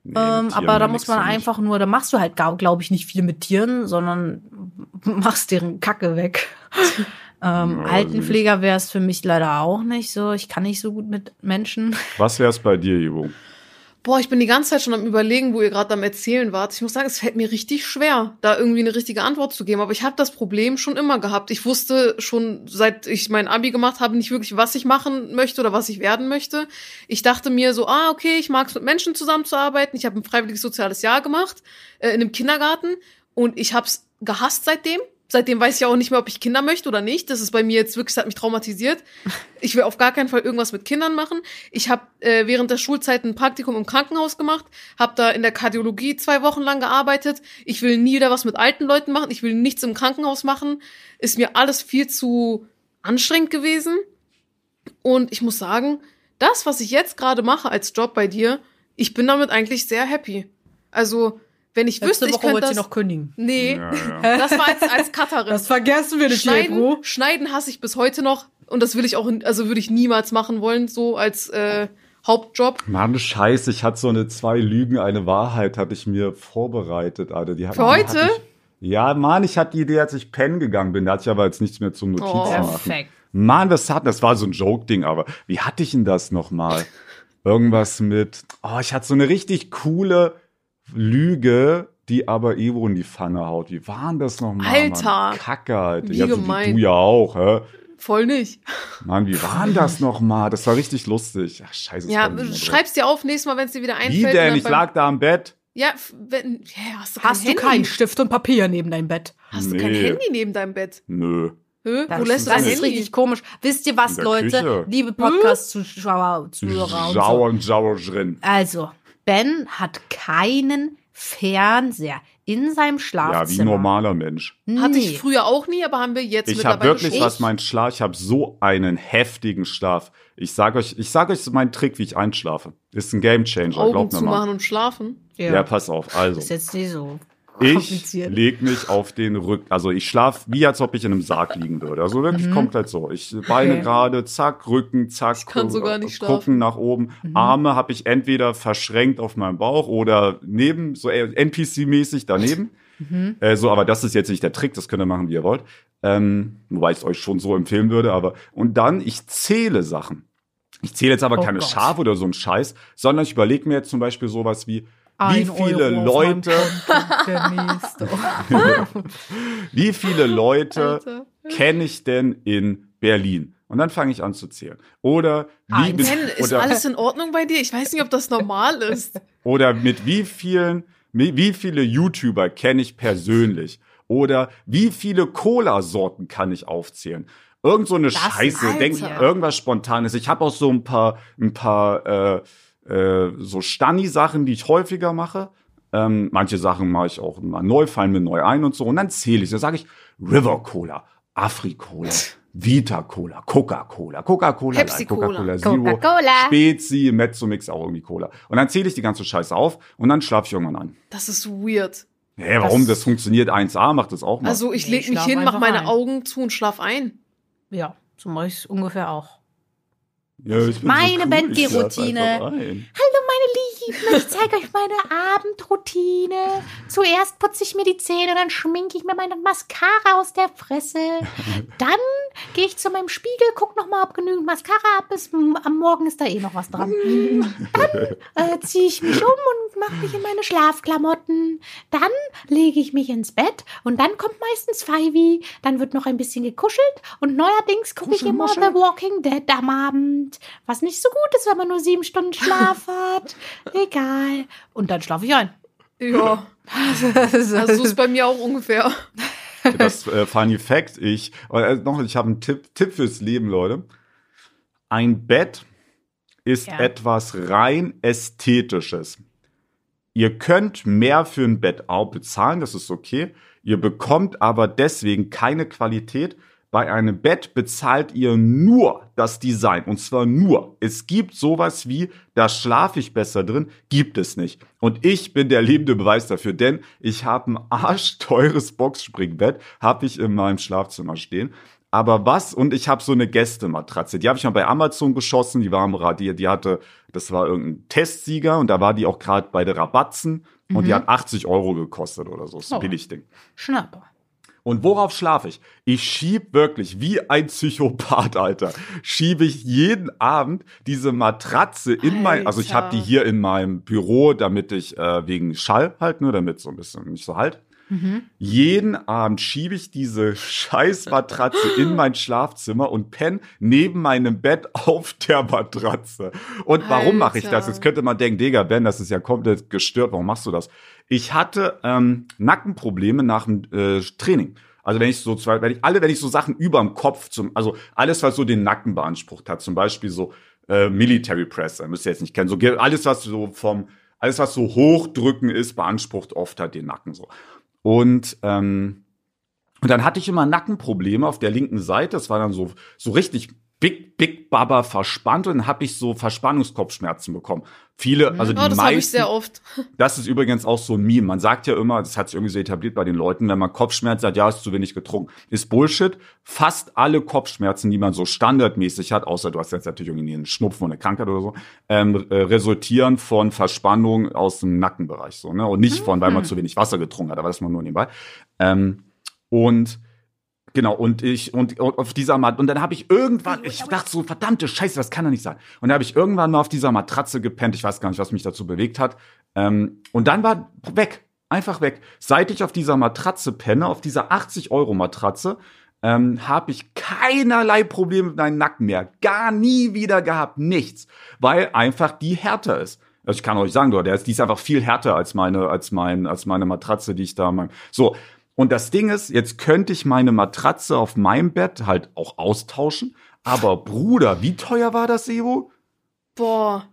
Nee, Ähm, aber da muss man einfach nur, da machst du halt, glaube ich, nicht viel mit Tieren, sondern machst deren Kacke weg. ähm, Ja, Altenpfleger wäre es für mich leider auch nicht so. Ich kann nicht so gut mit Menschen. Was wär's bei dir, Ivo? Boah, ich bin die ganze Zeit schon am überlegen, wo ihr gerade am Erzählen wart. Ich muss sagen, es fällt mir richtig schwer, da irgendwie eine richtige Antwort zu geben. Aber ich habe das Problem schon immer gehabt. Ich wusste schon, seit ich mein Abi gemacht habe, nicht wirklich, was ich machen möchte oder was ich werden möchte. Ich dachte mir so, ah, okay, ich mag es mit Menschen zusammenzuarbeiten. Ich habe ein freiwilliges soziales Jahr gemacht äh, in einem Kindergarten und ich habe es gehasst seitdem. Seitdem weiß ich auch nicht mehr, ob ich Kinder möchte oder nicht. Das ist bei mir jetzt wirklich, das hat mich traumatisiert. Ich will auf gar keinen Fall irgendwas mit Kindern machen. Ich habe äh, während der Schulzeit ein Praktikum im Krankenhaus gemacht, habe da in der Kardiologie zwei Wochen lang gearbeitet. Ich will nie wieder was mit alten Leuten machen. Ich will nichts im Krankenhaus machen. Ist mir alles viel zu anstrengend gewesen. Und ich muss sagen, das, was ich jetzt gerade mache als Job bei dir, ich bin damit eigentlich sehr happy. Also, wenn ich wüsste, ich könnte das... kündigen. Nee, Ja, ja. das war als, als Cutterin. vergessen wir Schneiden, Schneiden hasse ich bis heute noch und das will ich auch, also würde ich niemals machen wollen, so als äh, Hauptjob. Mann, scheiße, ich hatte so eine zwei Lügen, eine Wahrheit, hatte ich mir vorbereitet, Alter. Die hat- Für die heute? Ich, ja, Mann, ich hatte die Idee, als ich pennen gegangen bin. Da hatte ich aber jetzt nichts mehr zum Notizen Oh. machen. Perfekt. Mann, das hat, das war so ein Joke-Ding, aber wie hatte ich denn das nochmal? Irgendwas mit, oh, ich hatte so eine richtig coole Lüge, die aber Evo in die Pfanne haut. Wie war denn das nochmal? Alter. Mann? Kacke, Alter. Wie ja, so gemein. wie du ja auch, hä? Voll nicht. Mann, wie war denn das nochmal? Das war richtig lustig. Ach, scheiße. Ja, schreib's dir auf, nächstes Mal, wenn es dir wieder einfällt. Wie denn? dann Ich lag da am Bett. Ja, wenn, ja, hast du kein Hast du Handy? keinen Stift und Papier neben deinem Bett? Hast du kein Nee. Handy neben deinem Bett? Nö. Hä? Das, Wo lässt du das ist richtig komisch. Wisst ihr was, Leute? Küche. Liebe Podcast-Zuschauer, Zuhörer und so. Sauer und sauer drin. Also, Ben hat keinen Fernseher in seinem Ja, Schlafzimmer. wie ein normaler Mensch. Hatte Nee. ich früher auch nie, aber haben wir jetzt Ich habe mittlerweile wirklich schon. was mein Schlaf, ich habe so einen heftigen Schlaf. Ich sage euch, ich sage euch meinen Trick, wie ich einschlafe. Ist ein Gamechanger, Augen glaubt mir mal. zumachen und schlafen. Ja, Ja, pass auf. Also, ist jetzt nicht so ich leg mich auf den Rücken, also ich schlaf wie als ob ich in einem Sarg liegen würde. Also wirklich komplett so. Ich Beine Okay. gerade, zack, Rücken, zack, Ich kann so gar nicht gucken schlafen. nach oben. Arme habe ich entweder verschränkt auf meinem Bauch oder neben, so NPC-mäßig daneben. Äh, so, aber das ist jetzt nicht der Trick, das könnt ihr machen, wie ihr wollt. Ähm, wobei ich es euch schon so empfehlen würde, aber und dann, ich zähle Sachen. Ich zähle jetzt aber Oh keine Gott. Schafe oder so ein Scheiß, sondern ich überlege mir jetzt zum Beispiel sowas wie, wie viele Euro Leute, wie viele Leute kenne ich denn in Berlin? Und dann fange ich an zu zählen. Oder wie mit, ist oder, alles in Ordnung bei dir? Ich weiß nicht, ob das normal ist. oder mit wie vielen, wie viele YouTuber kenne ich persönlich? Oder wie viele Cola-Sorten kann ich aufzählen? Irgend so eine Scheiße, Alter. denk irgendwas Spontanes. Ich habe auch so ein paar, ein paar äh, äh, so Stani-Sachen, die ich häufiger mache. Ähm, manche Sachen mache ich auch mal neu, fallen mir neu ein und so. Und dann zähle ich. Dann sage ich River Cola, Afri-Cola, Vita-Cola, Coca-Cola, Coca-Cola, Pepsi-Cola. Coca-Cola Zero, Coca-Cola. Spezi, Mezzomix, auch irgendwie Cola. Und dann zähle ich die ganze Scheiße auf und dann schlafe ich irgendwann ein. Das ist weird. Hä, warum? Das- Das, funktioniert 1A, macht das auch mal. Also ich Nee, leg ich mich hin, mach einfach meine ein. Augen zu und schlaf ein. Ja, so mache ich es ungefähr auch. Ja, meine so cool, Bandgeroutine. Hallo meine Lieben, ich zeige euch meine Abendroutine. Zuerst putze ich mir die Zähne, dann schminke ich mir meine Mascara aus der Fresse. Dann gehe ich zu meinem Spiegel, guck noch mal, ob genügend Mascara ab ist. Hm, Am Morgen ist da eh noch was dran. Dann äh, ziehe ich mich um und mache mich in meine Schlafklamotten. Dann lege ich mich ins Bett und dann kommt meistens Fivey. Dann wird noch ein bisschen gekuschelt und neuerdings gucke ich immer The Walking Dead am Abend. Was nicht so gut ist, wenn man nur sieben Stunden Schlaf hat. Egal. Und dann schlafe ich ein. Ja, also so ist bei mir auch ungefähr. Das äh, Funny Fact, ich, äh, noch, ich habe einen Tipp, Tipp fürs Leben, Leute. Ein Bett ist Ja. etwas rein Ästhetisches. Ihr könnt mehr für ein Bett auch bezahlen, das ist okay. Ihr bekommt aber deswegen keine Qualität, bei einem Bett bezahlt ihr nur das Design. Und zwar nur. Es gibt sowas wie, da schlafe ich besser drin, gibt es nicht. Und ich bin der lebende Beweis dafür, denn ich habe ein arschteures Boxspringbett, habe ich in meinem Schlafzimmer stehen. Aber was? Und ich habe so eine Gästematratze. Die habe ich mal bei Amazon geschossen. Die war am Radier, die hatte, das war irgendein Testsieger und da war die auch gerade bei der Rabatzen und die hat 80 Euro gekostet oder so. Das Oh. Billigding. Schnapper. Und worauf schlafe ich? Ich schieb wirklich wie ein Psychopath, Alter. Schiebe ich jeden Abend diese Matratze in mein, also ich habe die Alter. hier in meinem Büro, damit ich äh, wegen Schall halt, nur damit so ein bisschen nicht so halt. Jeden Abend schiebe ich diese scheiß Matratze in mein Schlafzimmer und penne neben meinem Bett auf der Matratze. Und warum mache ich das? Alter. Jetzt könnte man denken, Digga, Ben, das ist ja komplett gestört. Warum machst du das? Ich hatte ähm, Nackenprobleme nach dem äh, Training. Also wenn ich so zwei, wenn ich alle, wenn ich so Sachen überm Kopf zum, also alles, was so den Nacken beansprucht hat, zum Beispiel so äh, Military Press, müsst ihr jetzt nicht kennen, so alles, was so vom, alles, was so hochdrücken ist, beansprucht oft halt den Nacken so. Und ähm, und dann hatte ich immer Nackenprobleme auf der linken Seite. Das war dann so, so richtig Big, Big Baba verspannt und dann habe ich so Verspannungskopfschmerzen bekommen. Viele, also die Oh, das habe ich meisten, sehr oft. das ist übrigens auch so ein Meme. Man sagt ja immer, das hat sich irgendwie so etabliert bei den Leuten, wenn man Kopfschmerzen hat, ja, hast zu wenig getrunken. Ist Bullshit. Fast alle Kopfschmerzen, die man so standardmäßig hat, außer du hast jetzt natürlich irgendwie einen Schnupfen oder eine Krankheit oder so, ähm, äh, resultieren von Verspannung aus dem Nackenbereich. So, ne? Und nicht von, weil man zu wenig Wasser getrunken hat, aber das mal nur nebenbei. Ähm, und Genau, und ich, und, und auf dieser Mat und dann habe ich irgendwann, ich dachte so, verdammte Scheiße, das kann doch nicht sein. Und dann habe ich irgendwann mal auf dieser Matratze gepennt, ich weiß gar nicht, was mich dazu bewegt hat. Ähm, und dann war weg, einfach weg. Seit ich auf dieser Matratze penne, auf dieser 80-Euro-Matratze, ähm, habe ich keinerlei Probleme mit meinem Nacken mehr. Gar nie wieder gehabt, nichts. Weil einfach die härter ist. Also ich kann euch sagen, der ist, die ist einfach viel härter als meine, als mein, als meine Matratze, die ich da mein, so. Und das Ding ist, jetzt könnte ich meine Matratze auf meinem Bett halt auch austauschen. Aber Bruder, wie teuer war das, Evo? Boah,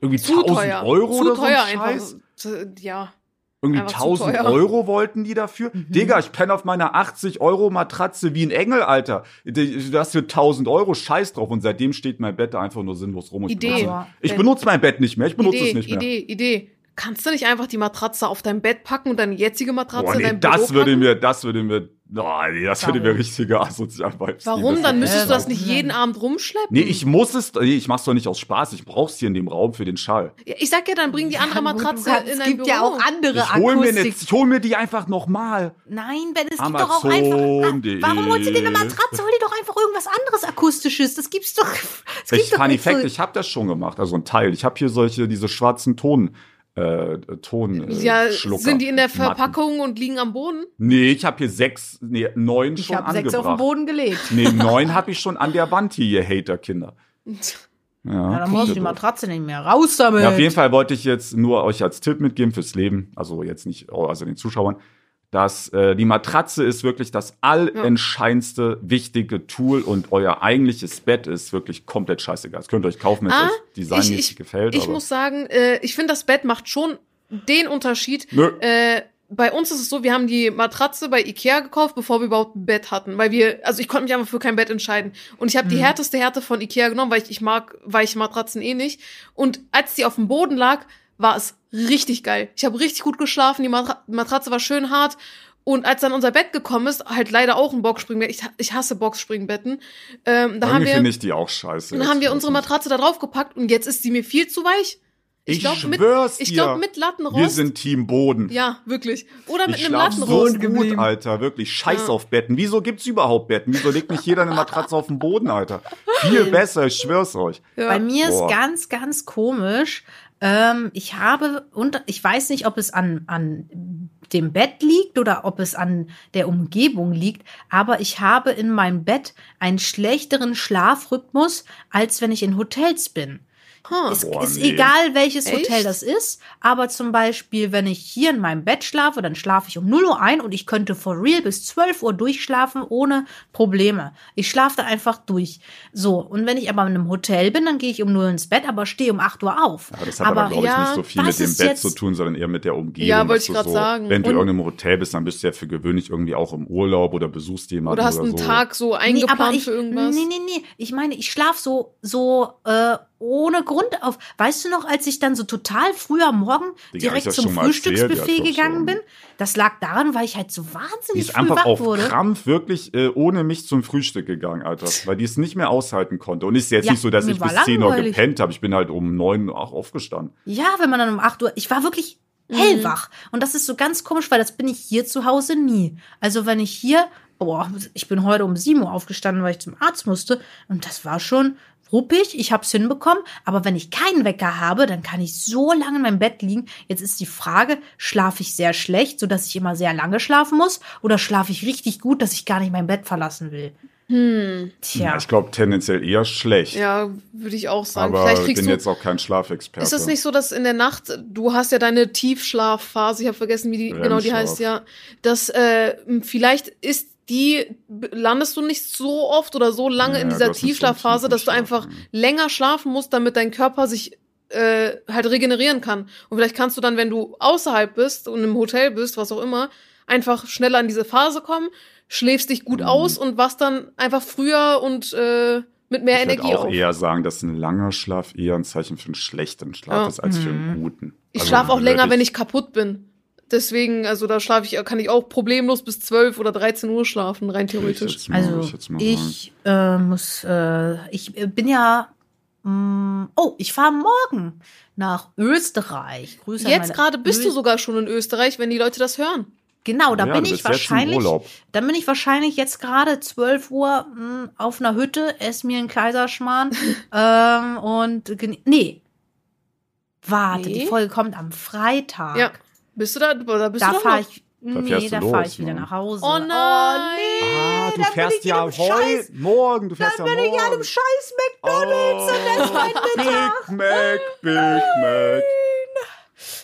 Irgendwie zu 1000 teuer. Euro zu oder so ein teuer Scheiß? einfach. Ja. Irgendwie Einfach zu 1000 teuer. Euro wollten die dafür. Digga, ich penne auf meiner 80 Euro Matratze wie ein Engel, Alter. Das für 1000 Euro, scheiß drauf. Und seitdem steht mein Bett da einfach nur sinnlos rum. Ich Idee. benutze- Ich benutze mein Bett nicht mehr. Ich benutze Idee, es nicht mehr. Idee, Idee. Kannst du nicht einfach die Matratze auf dein Bett packen und deine jetzige Matratze Boah, in nee, dein Büro das würde packen? mir, das würde mir, oh, nee, das würde mir Warum? richtige asozial Vibes Warum? Dann müsstest du das nicht warum jeden? Abend rumschleppen. Nee, ich muss es, nee, ich mach's doch nicht aus Spaß. Ich brauch's hier in dem Raum für den Schall. Ja, ich sag ja, dann bring die andere Ja, gut, Matratze kannst- in Es dein gibt Büro. ja auch andere Ich hol mir, jetzt, ich hol mir die einfach nochmal. Nein, Ben, es gibt doch auch einfach. Amazon.de. Warum holst du dir eine Matratze? Hol dir doch einfach irgendwas anderes Akustisches. Das gibt's doch. Das Ich, gibt doch Funny nicht so- Fact, ich habe das schon gemacht, also ein Teil. Ich habe hier solche, diese schwarzen Ton, äh, Ton, äh, Ja, Schlucker, sind die in der Matten. Verpackung und liegen am Boden? Nee, ich habe hier sechs, nee, neun Ich schon habe sechs angebracht. auf den Boden gelegt. Nee, neun habe ich schon an der Wand hier, ihr Hater-Kinder. Ja, Ja, dann brauchst du die doof. Matratze nicht mehr. Raus damit. Ja, auf jeden Fall wollte ich jetzt nur euch als Tipp mitgeben fürs Leben, also jetzt nicht, also den Zuschauern, dass äh, die Matratze ist wirklich das allentscheidendste wichtige Tool und euer eigentliches Bett ist wirklich komplett scheißegal. Das könnt ihr euch kaufen, wenn es Ah, euch designmäßig ich, ich, gefällt. Ich muss sagen, äh, ich finde, das Bett macht schon den Unterschied. Nö. Äh, bei uns ist es so, wir haben die Matratze bei Ikea gekauft, bevor wir überhaupt ein Bett hatten, weil wir, also ich konnte mich einfach für kein Bett entscheiden. Und ich habe die härteste Härte von Ikea genommen, weil ich, ich mag weiche Matratzen eh nicht. Und als die auf dem Boden lag, war es richtig geil. Ich habe richtig gut geschlafen, die Matra Matratze war schön hart. Und als dann unser Bett gekommen ist, halt leider auch ein Boxspringbett. Ich, ich hasse Boxspringbetten. Ähm, da haben irgendwie wir, finde ich die auch scheiße. dann haben wir unsere Matratze da drauf gepackt und jetzt ist sie mir viel zu weich. Ich glaub, mit, schwör's ich dir. glaube mit Lattenrost. Wir sind Team Boden. ja, wirklich. Oder mit ich einem schlaf so Lattenrost. gut, Alter. Wirklich. Scheiß Ja. auf Betten. Wieso gibt's überhaupt Betten? Wieso legt nicht jeder eine Matratze auf den Boden, Alter? Viel besser, ich schwör's euch. Ja. Bei mir Boah. ist ganz, ganz komisch. Ähm, ich habe, und ich weiß nicht, ob es an, an dem Bett liegt oder ob es an der Umgebung liegt, aber ich habe in meinem Bett einen schlechteren Schlafrhythmus, als wenn ich in Hotels bin. Huh. Es Boah, ist nee. egal, welches Echt? Hotel das ist, aber zum Beispiel, wenn ich hier in meinem Bett schlafe, dann schlafe ich um 0 Uhr ein und ich könnte for real bis 12 Uhr durchschlafen ohne Probleme. Ich schlafe da einfach durch. So, und wenn ich aber in einem Hotel bin, dann gehe ich um 0 ins Bett, aber stehe um 8 Uhr auf. Ja, das hat aber, glaube ich, ja, nicht so viel mit dem ist Bett jetzt- zu tun, sondern eher mit der Umgebung. Ja, wollte ich grad so, sagen. Wenn du in irgendeinem Hotel bist, dann bist du ja für gewöhnlich irgendwie auch im Urlaub oder besuchst jemanden Oder hast oder einen so. Tag so Nee, eingeplant aber ich, für irgendwas? Nee, nee, nee. Ich meine, ich schlaf so, so, äh, ohne Grund auf. Weißt du noch, als ich dann so total früh am Morgen Digga, direkt zum erzählt? Frühstücksbuffet glaub gegangen bin? Das lag daran, weil ich halt so Die wahnsinnig ist früh einfach wach auf wurde. Krampf wirklich äh, ohne mich zum Frühstück gegangen, Alter. Weil die es nicht mehr aushalten konnte. Und ist jetzt Ja, nicht so, dass ich bis 10 Uhr gepennt habe. Ich bin halt um 9 Uhr auch aufgestanden. Ja, wenn man dann um 8 Uhr, ich war wirklich Mhm. hellwach. Und das ist so ganz komisch, weil das bin ich hier zu Hause nie. Also wenn ich hier, boah, ich bin heute um 7 Uhr aufgestanden, weil ich zum Arzt musste. Und das war schon ruppig. Ich hab's hinbekommen. Aber wenn ich keinen Wecker habe, dann kann ich so lange in meinem Bett liegen. Jetzt ist die Frage, schlafe ich sehr schlecht, sodass ich immer sehr lange schlafen muss? Oder schlafe ich richtig gut, dass ich gar nicht mein Bett verlassen will? Hm. Tja. Ja, ich glaube tendenziell eher schlecht. Ja, würde ich auch sagen. aber ich bin du. jetzt auch kein Schlafexperte. Ist es nicht so, dass in der Nacht, du hast ja deine Tiefschlafphase, ich habe vergessen, wie die genau die heißt, ja. Dass äh, vielleicht ist die, landest du nicht so oft oder so lange Ja, in dieser Tiefschlafphase, dass du einfach ja. länger schlafen musst, damit dein Körper sich äh, halt regenerieren kann. Und vielleicht kannst du dann, wenn du außerhalb bist und im Hotel bist, was auch immer, einfach schneller in diese Phase kommen, schläfst dich gut Mhm. aus und wachst dann einfach früher und äh, mit mehr ich würde Energie auch auf. eher sagen, dass ein langer Schlaf eher ein Zeichen für einen schlechten Schlaf Ja. ist, als für Mhm. einen guten. Ich Also schlafe auch länger, wenn ich kaputt bin. Deswegen, also da schlafe ich, kann ich auch problemlos bis 12 oder 13 Uhr schlafen, rein ich theoretisch. Also ich sagen. ich äh, muss, äh, ich äh, bin ja, mh, oh, ich fahre morgen nach Österreich. Grüße an Jetzt gerade bist du Ö- sogar schon in Österreich, wenn die Leute das hören. Genau, da Ja, bin du ich wahrscheinlich, dann bin ich wahrscheinlich jetzt gerade 12 Uhr mh, auf einer Hütte, esse mir einen Kaiserschmarrn ähm, und nee. Warte, Nee? die Folge kommt am Freitag. Ja. Bist du da? Da bist Da du fahre noch. ich, Da nee, du da fahre ich wieder Mann. nach Hause. Oh nein. Ah, du dann bin fährst ja heute, morgen, du fährst Dann ja bin ich morgen. an einem scheiß McDonalds oh, und esse meinen Mittag. Big Mac, Big Mac.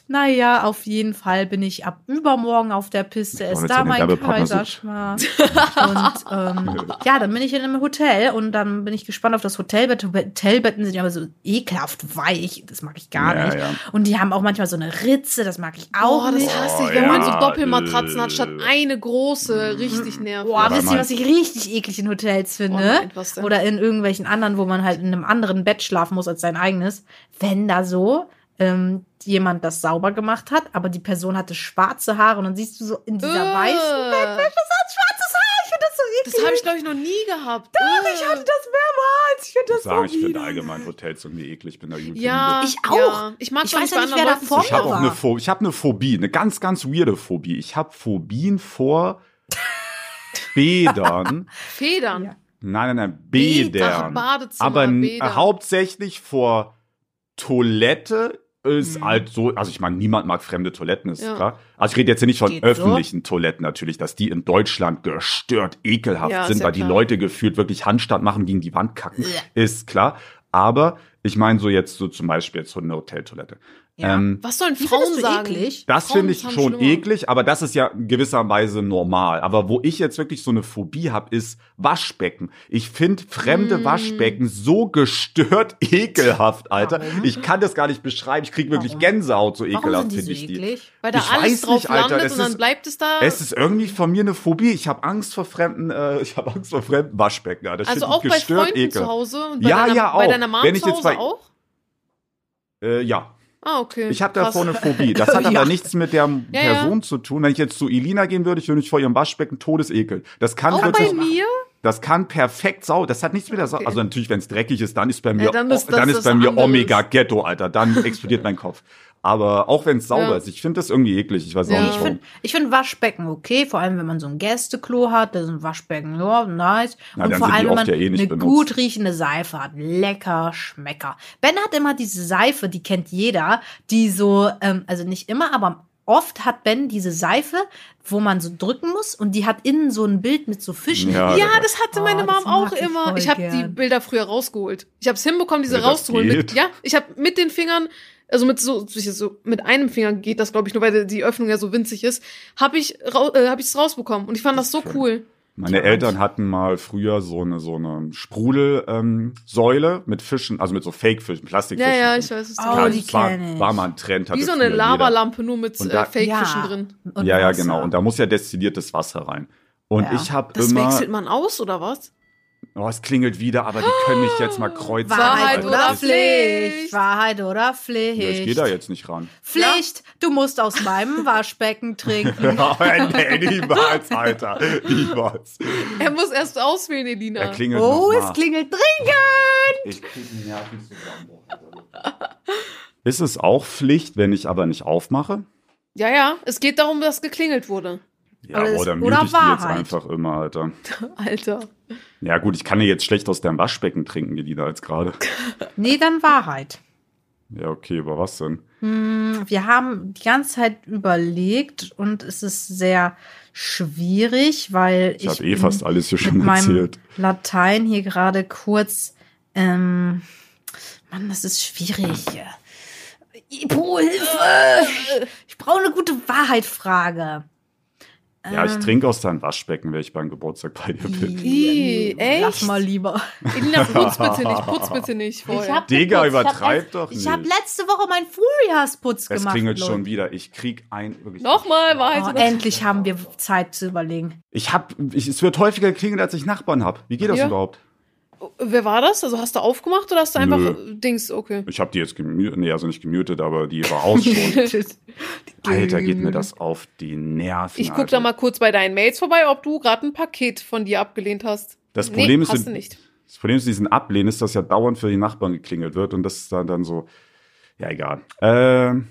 Naja, auf jeden Fall bin ich ab übermorgen auf der Piste, jetzt da mein. Kaiserschmarrn. und ähm, ja, dann bin ich in einem Hotel und dann bin ich gespannt auf das Hotelbett. Hotelbetten sind ja aber so ekelhaft weich, das mag ich gar Ja, nicht. ja. Und die haben auch manchmal so eine Ritze, das mag ich auch Oh, das nicht. hasse ich, Oh, wenn man so ja, Doppelmatratzen hat, statt äh. eine große, richtig nervig. Boah, wisst ihr, was ich richtig eklig in Hotels finde? nein, was denn? Oder in irgendwelchen anderen, wo man halt in einem anderen Bett schlafen muss als sein eigenes. Wenn da so ähm, jemand das sauber gemacht hat, aber die Person hatte schwarze Haare und dann siehst du so in dieser Äh. weißen Bettwäsche so ein schwarzes Haar. Ich finde das so eklig. Das habe ich, glaube ich, noch nie gehabt. Doch, ich hatte das mehrmals. Ich finde das Ich sagen, so ich finde allgemein Hotels irgendwie eklig. Ich bin da gut Ja, Ich auch. Ja. Ich mag Ich weiß nicht ja bei nicht, wer da vor Ich habe auch eine Phobie, ich habe eine Phobie, eine ganz, ganz weirde Phobie. Ich habe Phobien vor Bädern. Federn. Ja. Nein, nein, nein, Bäder, Bädern. Badezimmer, Aber Bäder. hauptsächlich vor Toilette ist Mhm. halt so, also ich meine, niemand mag fremde Toiletten, ist Ja. klar. Also ich rede jetzt hier nicht von Geht so. öffentlichen Toiletten natürlich, dass die in Deutschland gestört ekelhaft Ja, sind, weil die klar. Leute gefühlt wirklich Handstand machen, gegen die Wand kacken, Ja. ist klar. Aber ich meine so jetzt so zum Beispiel jetzt so eine Hoteltoilette. Ja. Ähm, Was sollen Frauen sagen? eklig? das finde ich schon schlimmer. eklig, aber das ist ja in gewisser Weise normal. Aber wo ich jetzt wirklich so eine Phobie habe, ist Waschbecken. Ich finde fremde Mm. Waschbecken so gestört ekelhaft, Alter. Warum? Ich kann das gar nicht beschreiben. Ich kriege wirklich Warum? Gänsehaut, so Warum ekelhaft sind die so finde ich die. eklig? Weil da Ich alles weiß drauf nicht, Alter, landet es und dann ist- bleibt es da. Es ist irgendwie von mir eine Phobie. Ich habe Angst vor fremden, äh, ich habe Angst vor fremden Waschbecken. Alter. Also auch die bei gestört Freunden ekelhaft. zu Hause und bei, Ja, deiner, ja, bei auch. deiner Mom Wenn ich zu jetzt Hause bei- auch? Äh, ja. Ah, okay. Ich habe davor eine Phobie. Das hat aber Ja. nichts mit der Ja, ja. Person zu tun. Wenn ich jetzt zu Elina gehen würde, ich würde mich vor ihrem Waschbecken todesekeln. Das kann Auch wirklich, bei mir? Das kann perfekt sau. Das hat nichts mit der Sau. Okay. Also natürlich, wenn es dreckig ist, dann ist bei mir, Ja, dann ist das dann ist bei mir anderes. Omega Ghetto, Alter. Dann explodiert mein Kopf. Aber auch wenn es sauber Ja. ist, ich finde das irgendwie eklig. Ich weiß Ja. auch nicht Ich warum. finde ich find Waschbecken okay, vor allem wenn man so ein Gästeklo hat, das ist ein Waschbecken, ja, nice. Na, und vor sind allem, wenn man ja eh eine benutzt. gut riechende Seife hat. Lecker, Schmecker. Ben hat immer diese Seife, die kennt jeder, die so, ähm, also nicht immer, aber oft hat Ben diese Seife, wo man so drücken muss und die hat innen so ein Bild mit so Fischen. Ja, Ja, das- das hatte Oh, meine das Mom auch immer. Ich habe die. Bilder früher rausgeholt. Ich habe es hinbekommen, diese Ja, das rauszuholen. Mit, ja, ich habe mit den Fingern, also mit so, so mit einem Finger geht das, glaube ich, nur weil die Öffnung ja so winzig ist, habe ich äh, hab ich es rausbekommen und ich fand das so cool. Meine Eltern hatten mal früher so eine so eine Sprudel ähm, mit Fischen, also mit so Fake-Fischen, Plastikfischen. Ja, ja, ich weiß es. Oh, Ja, die das war, war mal ein Trend. Wie so eine. Lavalampe nur mit äh, Fake-Fischen drin. Und Ja, ja, Wasser. genau. Und da muss ja destilliertes Wasser rein. Und Ja. ich habe Das immer, wechselt man aus, oder was? Oh, es klingelt wieder, aber die können mich jetzt mal kreuzen. Wahrheit Wahrheit Alter. oder Pflicht? Pflicht? Wahrheit oder Pflicht? Ja, ich gehe da jetzt nicht ran. Pflicht, du musst aus meinem Waschbecken trinken. nee, niemals, Alter. Niemals. Er muss erst auswählen, Elina. Er klingelt Oh, noch es klingelt dringend. Ich krieg einen Nervenzusammenbruch. Ist es auch Pflicht, wenn ich aber nicht aufmache? Ja, ja, es geht darum, dass geklingelt wurde. Ja, Oder oder mute ich die jetzt einfach immer, Alter. Alter. Ja gut, ich kann ja jetzt schlecht aus deinem Waschbecken trinken, Elina, als gerade. Nee, dann Wahrheit. Ja, okay, aber was denn? Wir haben die ganze Zeit überlegt und es ist sehr schwierig, weil Ich, ich, habe eh fast alles hier schon erzählt. Latein hier gerade kurz. Ähm, Mann, das ist schwierig. Ipo, Hilfe! Ich brauche eine gute Wahrheitfrage. Ja, ich Ähm, trinke aus deinem Waschbecken, wenn ich beim Geburtstag bei dir bin. Ih, echt? Lass mal lieber. Elina, putz bitte nicht, putz bitte nicht hab Digga, geputzt. übertreib ich hab, doch Ich habe nicht. letzte Woche meinen Es gemacht. klingelt Leute. schon wieder. Ich krieg ein wirklich. Nochmal, Wahrheit Oh, oder endlich haben wir Zeit zu überlegen. Ich hab, ich, es wird häufiger geklingelt, als ich Nachbarn habe. Wie geht das Ja. überhaupt? Wer war das? Also hast du aufgemacht oder hast du einfach Nö. Dings, okay. Ich habe die jetzt gemutet, nee, also nicht gemutet, aber die war aus schon. Alter, geht mir das auf die Nerven. Ich guck Alter. da mal kurz bei deinen Mails vorbei, ob du gerade ein Paket von dir abgelehnt hast. Das Problem nee, ist, hast du nicht. Das Problem ist, diesen Ablehnen ist, dass ja dauernd für die Nachbarn geklingelt wird und das ist dann, dann so, ja, egal. Ähm,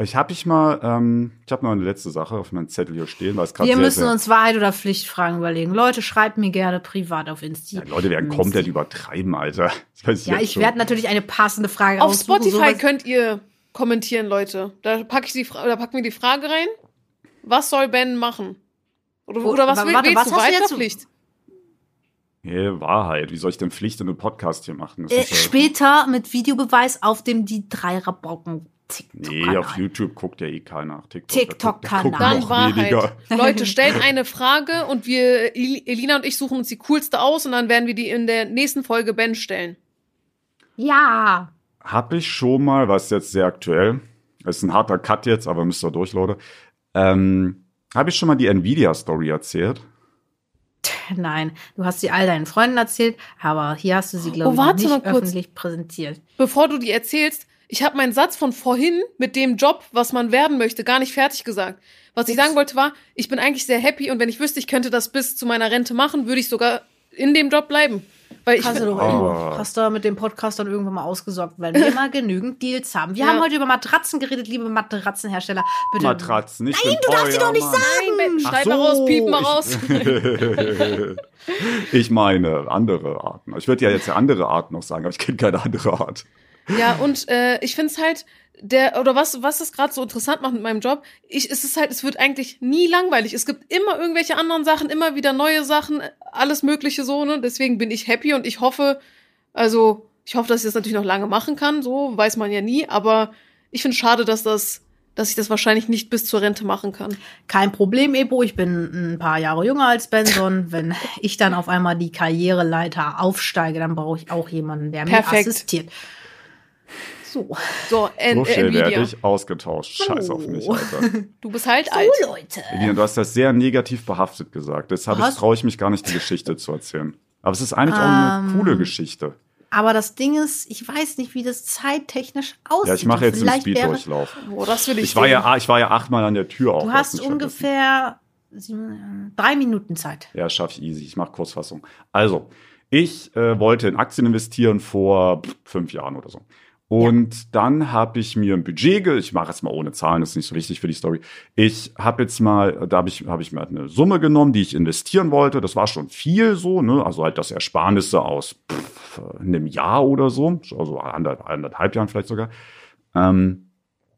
ich habe ich mal, ähm, ich habe noch eine letzte Sache auf meinem Zettel hier stehen, weil es gerade Wir sehr, müssen sehr, uns Wahrheit oder Pflichtfragen überlegen. Leute, schreibt mir gerne privat auf Insta. ja, Leute werden komplett übertreiben, Alter. Weiß Ja, ich werde natürlich eine passende Frage Auf Spotify sowas- könnt ihr kommentieren, Leute. Da pack ich die oder packen wir die Frage rein. Was soll Ben machen? Oder, oder was wa- will, warte, willst was du? hast du Weiter jetzt so- Pflicht? Nee, Wahrheit. Wie soll ich denn Pflicht in einem Podcast hier machen? Äh, ja- später mit Videobeweis auf dem die Dreierbrocken Nee, auf YouTube guckt ja eh keiner. TikTok. TikTok-Kanal. Dann Wahrheit. weniger. Leute, stellt eine Frage und wir, El- Elina und ich suchen uns die coolste aus und dann werden wir die in der nächsten Folge Ben stellen. Ja. Hab ich schon mal, was jetzt sehr aktuell, das ist ein harter Cut jetzt, aber müsst ihr durch, Leute. Ähm, habe ich schon mal die Nvidia-Story erzählt? Nein, du hast sie all deinen Freunden erzählt, aber hier hast du sie, glaube Oh, ich, nicht mal kurz. öffentlich präsentiert. Bevor du die erzählst, ich habe meinen Satz von vorhin mit dem Job, was man werden möchte, gar nicht fertig gesagt. Was ich sagen wollte war, ich bin eigentlich sehr happy und wenn ich wüsste, ich könnte das bis zu meiner Rente machen, würde ich sogar in dem Job bleiben. Weil ich Hast du find- doch irgendwo, Oh. hast du mit dem Podcast dann irgendwann mal ausgesorgt, weil wir mal genügend Deals haben. Wir Ja. haben heute über Matratzen geredet, liebe Matratzenhersteller. Bitte. Matratzen, nicht Nein, du darfst sie doch nicht sagen. Nein, schneid so, mal raus, piep mal ich- raus. ich meine andere Arten. Ich würde ja jetzt andere Arten noch sagen, aber ich kenne keine andere Art. Ja, und äh, ich finde es halt, der, oder was, was es gerade so interessant macht mit meinem Job, ich, es ist halt, es wird eigentlich nie langweilig. Es gibt immer irgendwelche anderen Sachen, immer wieder neue Sachen, alles Mögliche so, ne? Deswegen bin ich happy und ich hoffe, also, ich hoffe, dass ich das natürlich noch lange machen kann, so, weiß man ja nie, aber ich finde schade, dass das, dass ich das wahrscheinlich nicht bis zur Rente machen kann. Kein Problem, Ebo. Ich bin ein paar Jahre jünger als Benson. Wenn ich dann auf einmal die Karriereleiter aufsteige, dann brauche ich auch jemanden, der Perfekt. mir assistiert. So. So, N So schnell Nvidia. werde ich ausgetauscht. Scheiß auf mich, Alter. Du bist halt alt. So, Leute. Elina, du hast das sehr negativ behaftet gesagt. Deshalb traue ich mich gar nicht, die Geschichte zu erzählen. Aber es ist eigentlich auch eine Ähm, coole Geschichte. Aber das Ding ist, ich weiß nicht, wie das zeittechnisch aussieht. Ja, ich mache jetzt einen Speeddurchlauf. Das will ich Ich war sehen. ja, ich war ja achtmal an der Tür auch. Du hast ungefähr sieben, drei Minuten Zeit. Ja, schaffe ich easy. Ich mache Kurzfassung. Also, ich äh, wollte in Aktien investieren vor fünf Jahren oder so. Und dann habe ich mir ein Budget, ge ich mache jetzt mal ohne Zahlen, das ist nicht so wichtig für die Story. Ich habe jetzt mal, da habe ich, hab ich mir halt eine Summe genommen, die ich investieren wollte. Das war schon viel so, ne? Also halt das Ersparnisse aus pff, einem Jahr oder so, also ander- anderthalb Jahren vielleicht sogar. Ähm,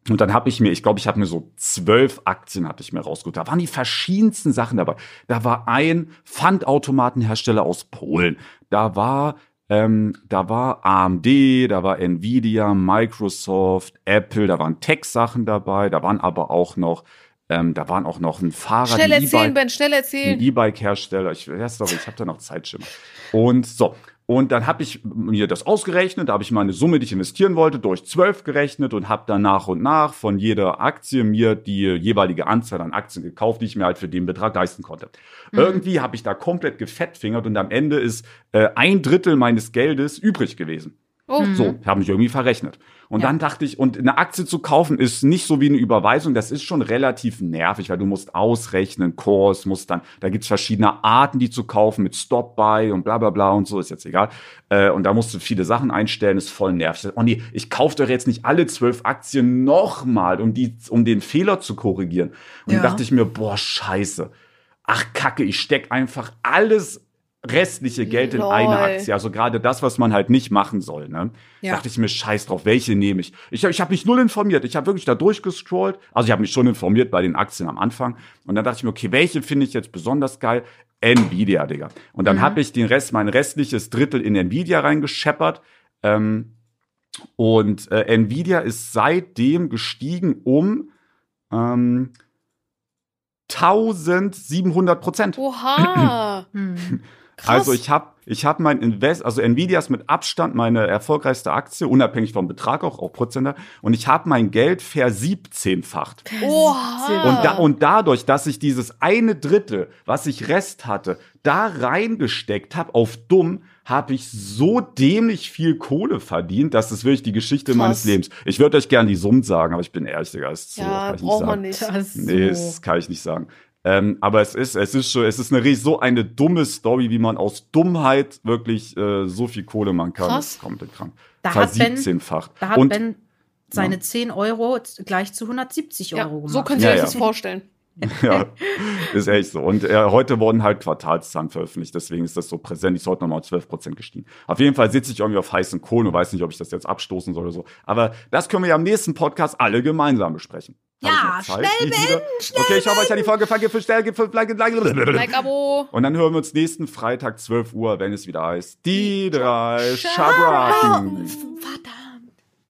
Und dann habe ich mir, ich glaube, ich habe mir so zwölf Aktien hatte ich mir rausgeholt. Da waren die verschiedensten Sachen dabei. Da war ein Pfandautomatenhersteller aus Polen. Da war ähm, da war AMD, da war Nvidia, Microsoft, Apple, da waren Tech-Sachen dabei, da waren aber auch noch, ähm, da waren auch noch ein Fahrrad, Schnell ein erzählen, E-Bike- Ben, schnell ein erzählen. E-Bike-Hersteller. Ich weiß doch, ich habe da noch Zeitschimmer. Und so. Und dann habe ich mir das ausgerechnet, da habe ich meine Summe, die ich investieren wollte, durch zwölf gerechnet und habe dann nach und nach von jeder Aktie mir die jeweilige Anzahl an Aktien gekauft, die ich mir halt für den Betrag leisten konnte. Irgendwie habe ich da komplett gefettfingert und am Ende ist äh, ein Drittel meines Geldes übrig gewesen. Oh, So, habe mich irgendwie verrechnet. Und Ja. dann dachte ich, und eine Aktie zu kaufen ist nicht so wie eine Überweisung, das ist schon relativ nervig, weil du musst ausrechnen, Kurs, musst dann, da gibt's verschiedene Arten, die zu kaufen mit Stop-Buy und bla bla bla und so, ist jetzt egal. Äh, und da musst du viele Sachen einstellen, ist voll nervig. Ich Oh nee, ich kaufe doch jetzt nicht alle zwölf Aktien nochmal, um, die, um den Fehler zu korrigieren. Und Ja. dann dachte ich mir, boah, scheiße. Ach Kacke, ich steck einfach alles restliche Geld in eine. Aktie. Also gerade das, was man halt nicht machen soll. Ne? Ja. Dachte ich mir, scheiß drauf, welche nehme ich? Ich, ich habe mich null informiert. Ich habe wirklich da durchgescrollt. Also ich habe mich schon informiert bei den Aktien am Anfang. Und dann dachte ich mir, okay, welche finde ich jetzt besonders geil? Nvidia, Digga. Und dann habe ich den Rest, mein restliches Drittel in Nvidia reingescheppert. Ähm, und äh, Nvidia ist seitdem gestiegen um ähm, 1700 Prozent. Oha. Krass. Also ich habe ich hab mein Invest, also Nvidia ist mit Abstand meine erfolgreichste Aktie, unabhängig vom Betrag auch, auch Prozenter. Und ich habe mein Geld versiebzehnfacht. Oha. Und, da, und dadurch, dass ich dieses eine Drittel, was ich Rest hatte, da reingesteckt habe auf dumm, habe ich so dämlich viel Kohle verdient, dass das wirklich die Geschichte Krass. meines Lebens. Ich würde euch gerne die Summen sagen, aber ich bin ehrlich, Digga, ist zu, ja, kann ich nicht braucht sagen. man nicht. Das ist Nee, so. das kann ich nicht sagen. Ähm, aber es ist, es ist schon, es ist eine so eine dumme Story, wie man aus Dummheit wirklich äh, so viel Kohle machen kann. Krass. Das ist komplett krank. Da hat Ben-. Da hat Und Ben seine 10 Euro gleich zu 170 Ja, Euro gemacht. so könnt ihr Ja, euch ja. das vorstellen. ja, ist echt so. Und äh, heute wurden halt Quartalszahlen veröffentlicht, deswegen ist das so präsent. Ich sollte nochmal 12% gestiegen. Auf jeden Fall sitze ich irgendwie auf heißen Kohlen und weiß nicht, ob ich das jetzt abstoßen soll oder so. Aber das können wir ja am nächsten Podcast alle gemeinsam besprechen. Ja, schnell, Nicht wieder? Okay, ich hoffe euch an die Folge. Danke für schnell. Like Abo. Und dann hören wir uns nächsten Freitag 12 Uhr, wenn es wieder heißt, die drei Schabracken. Schabraken. Vater.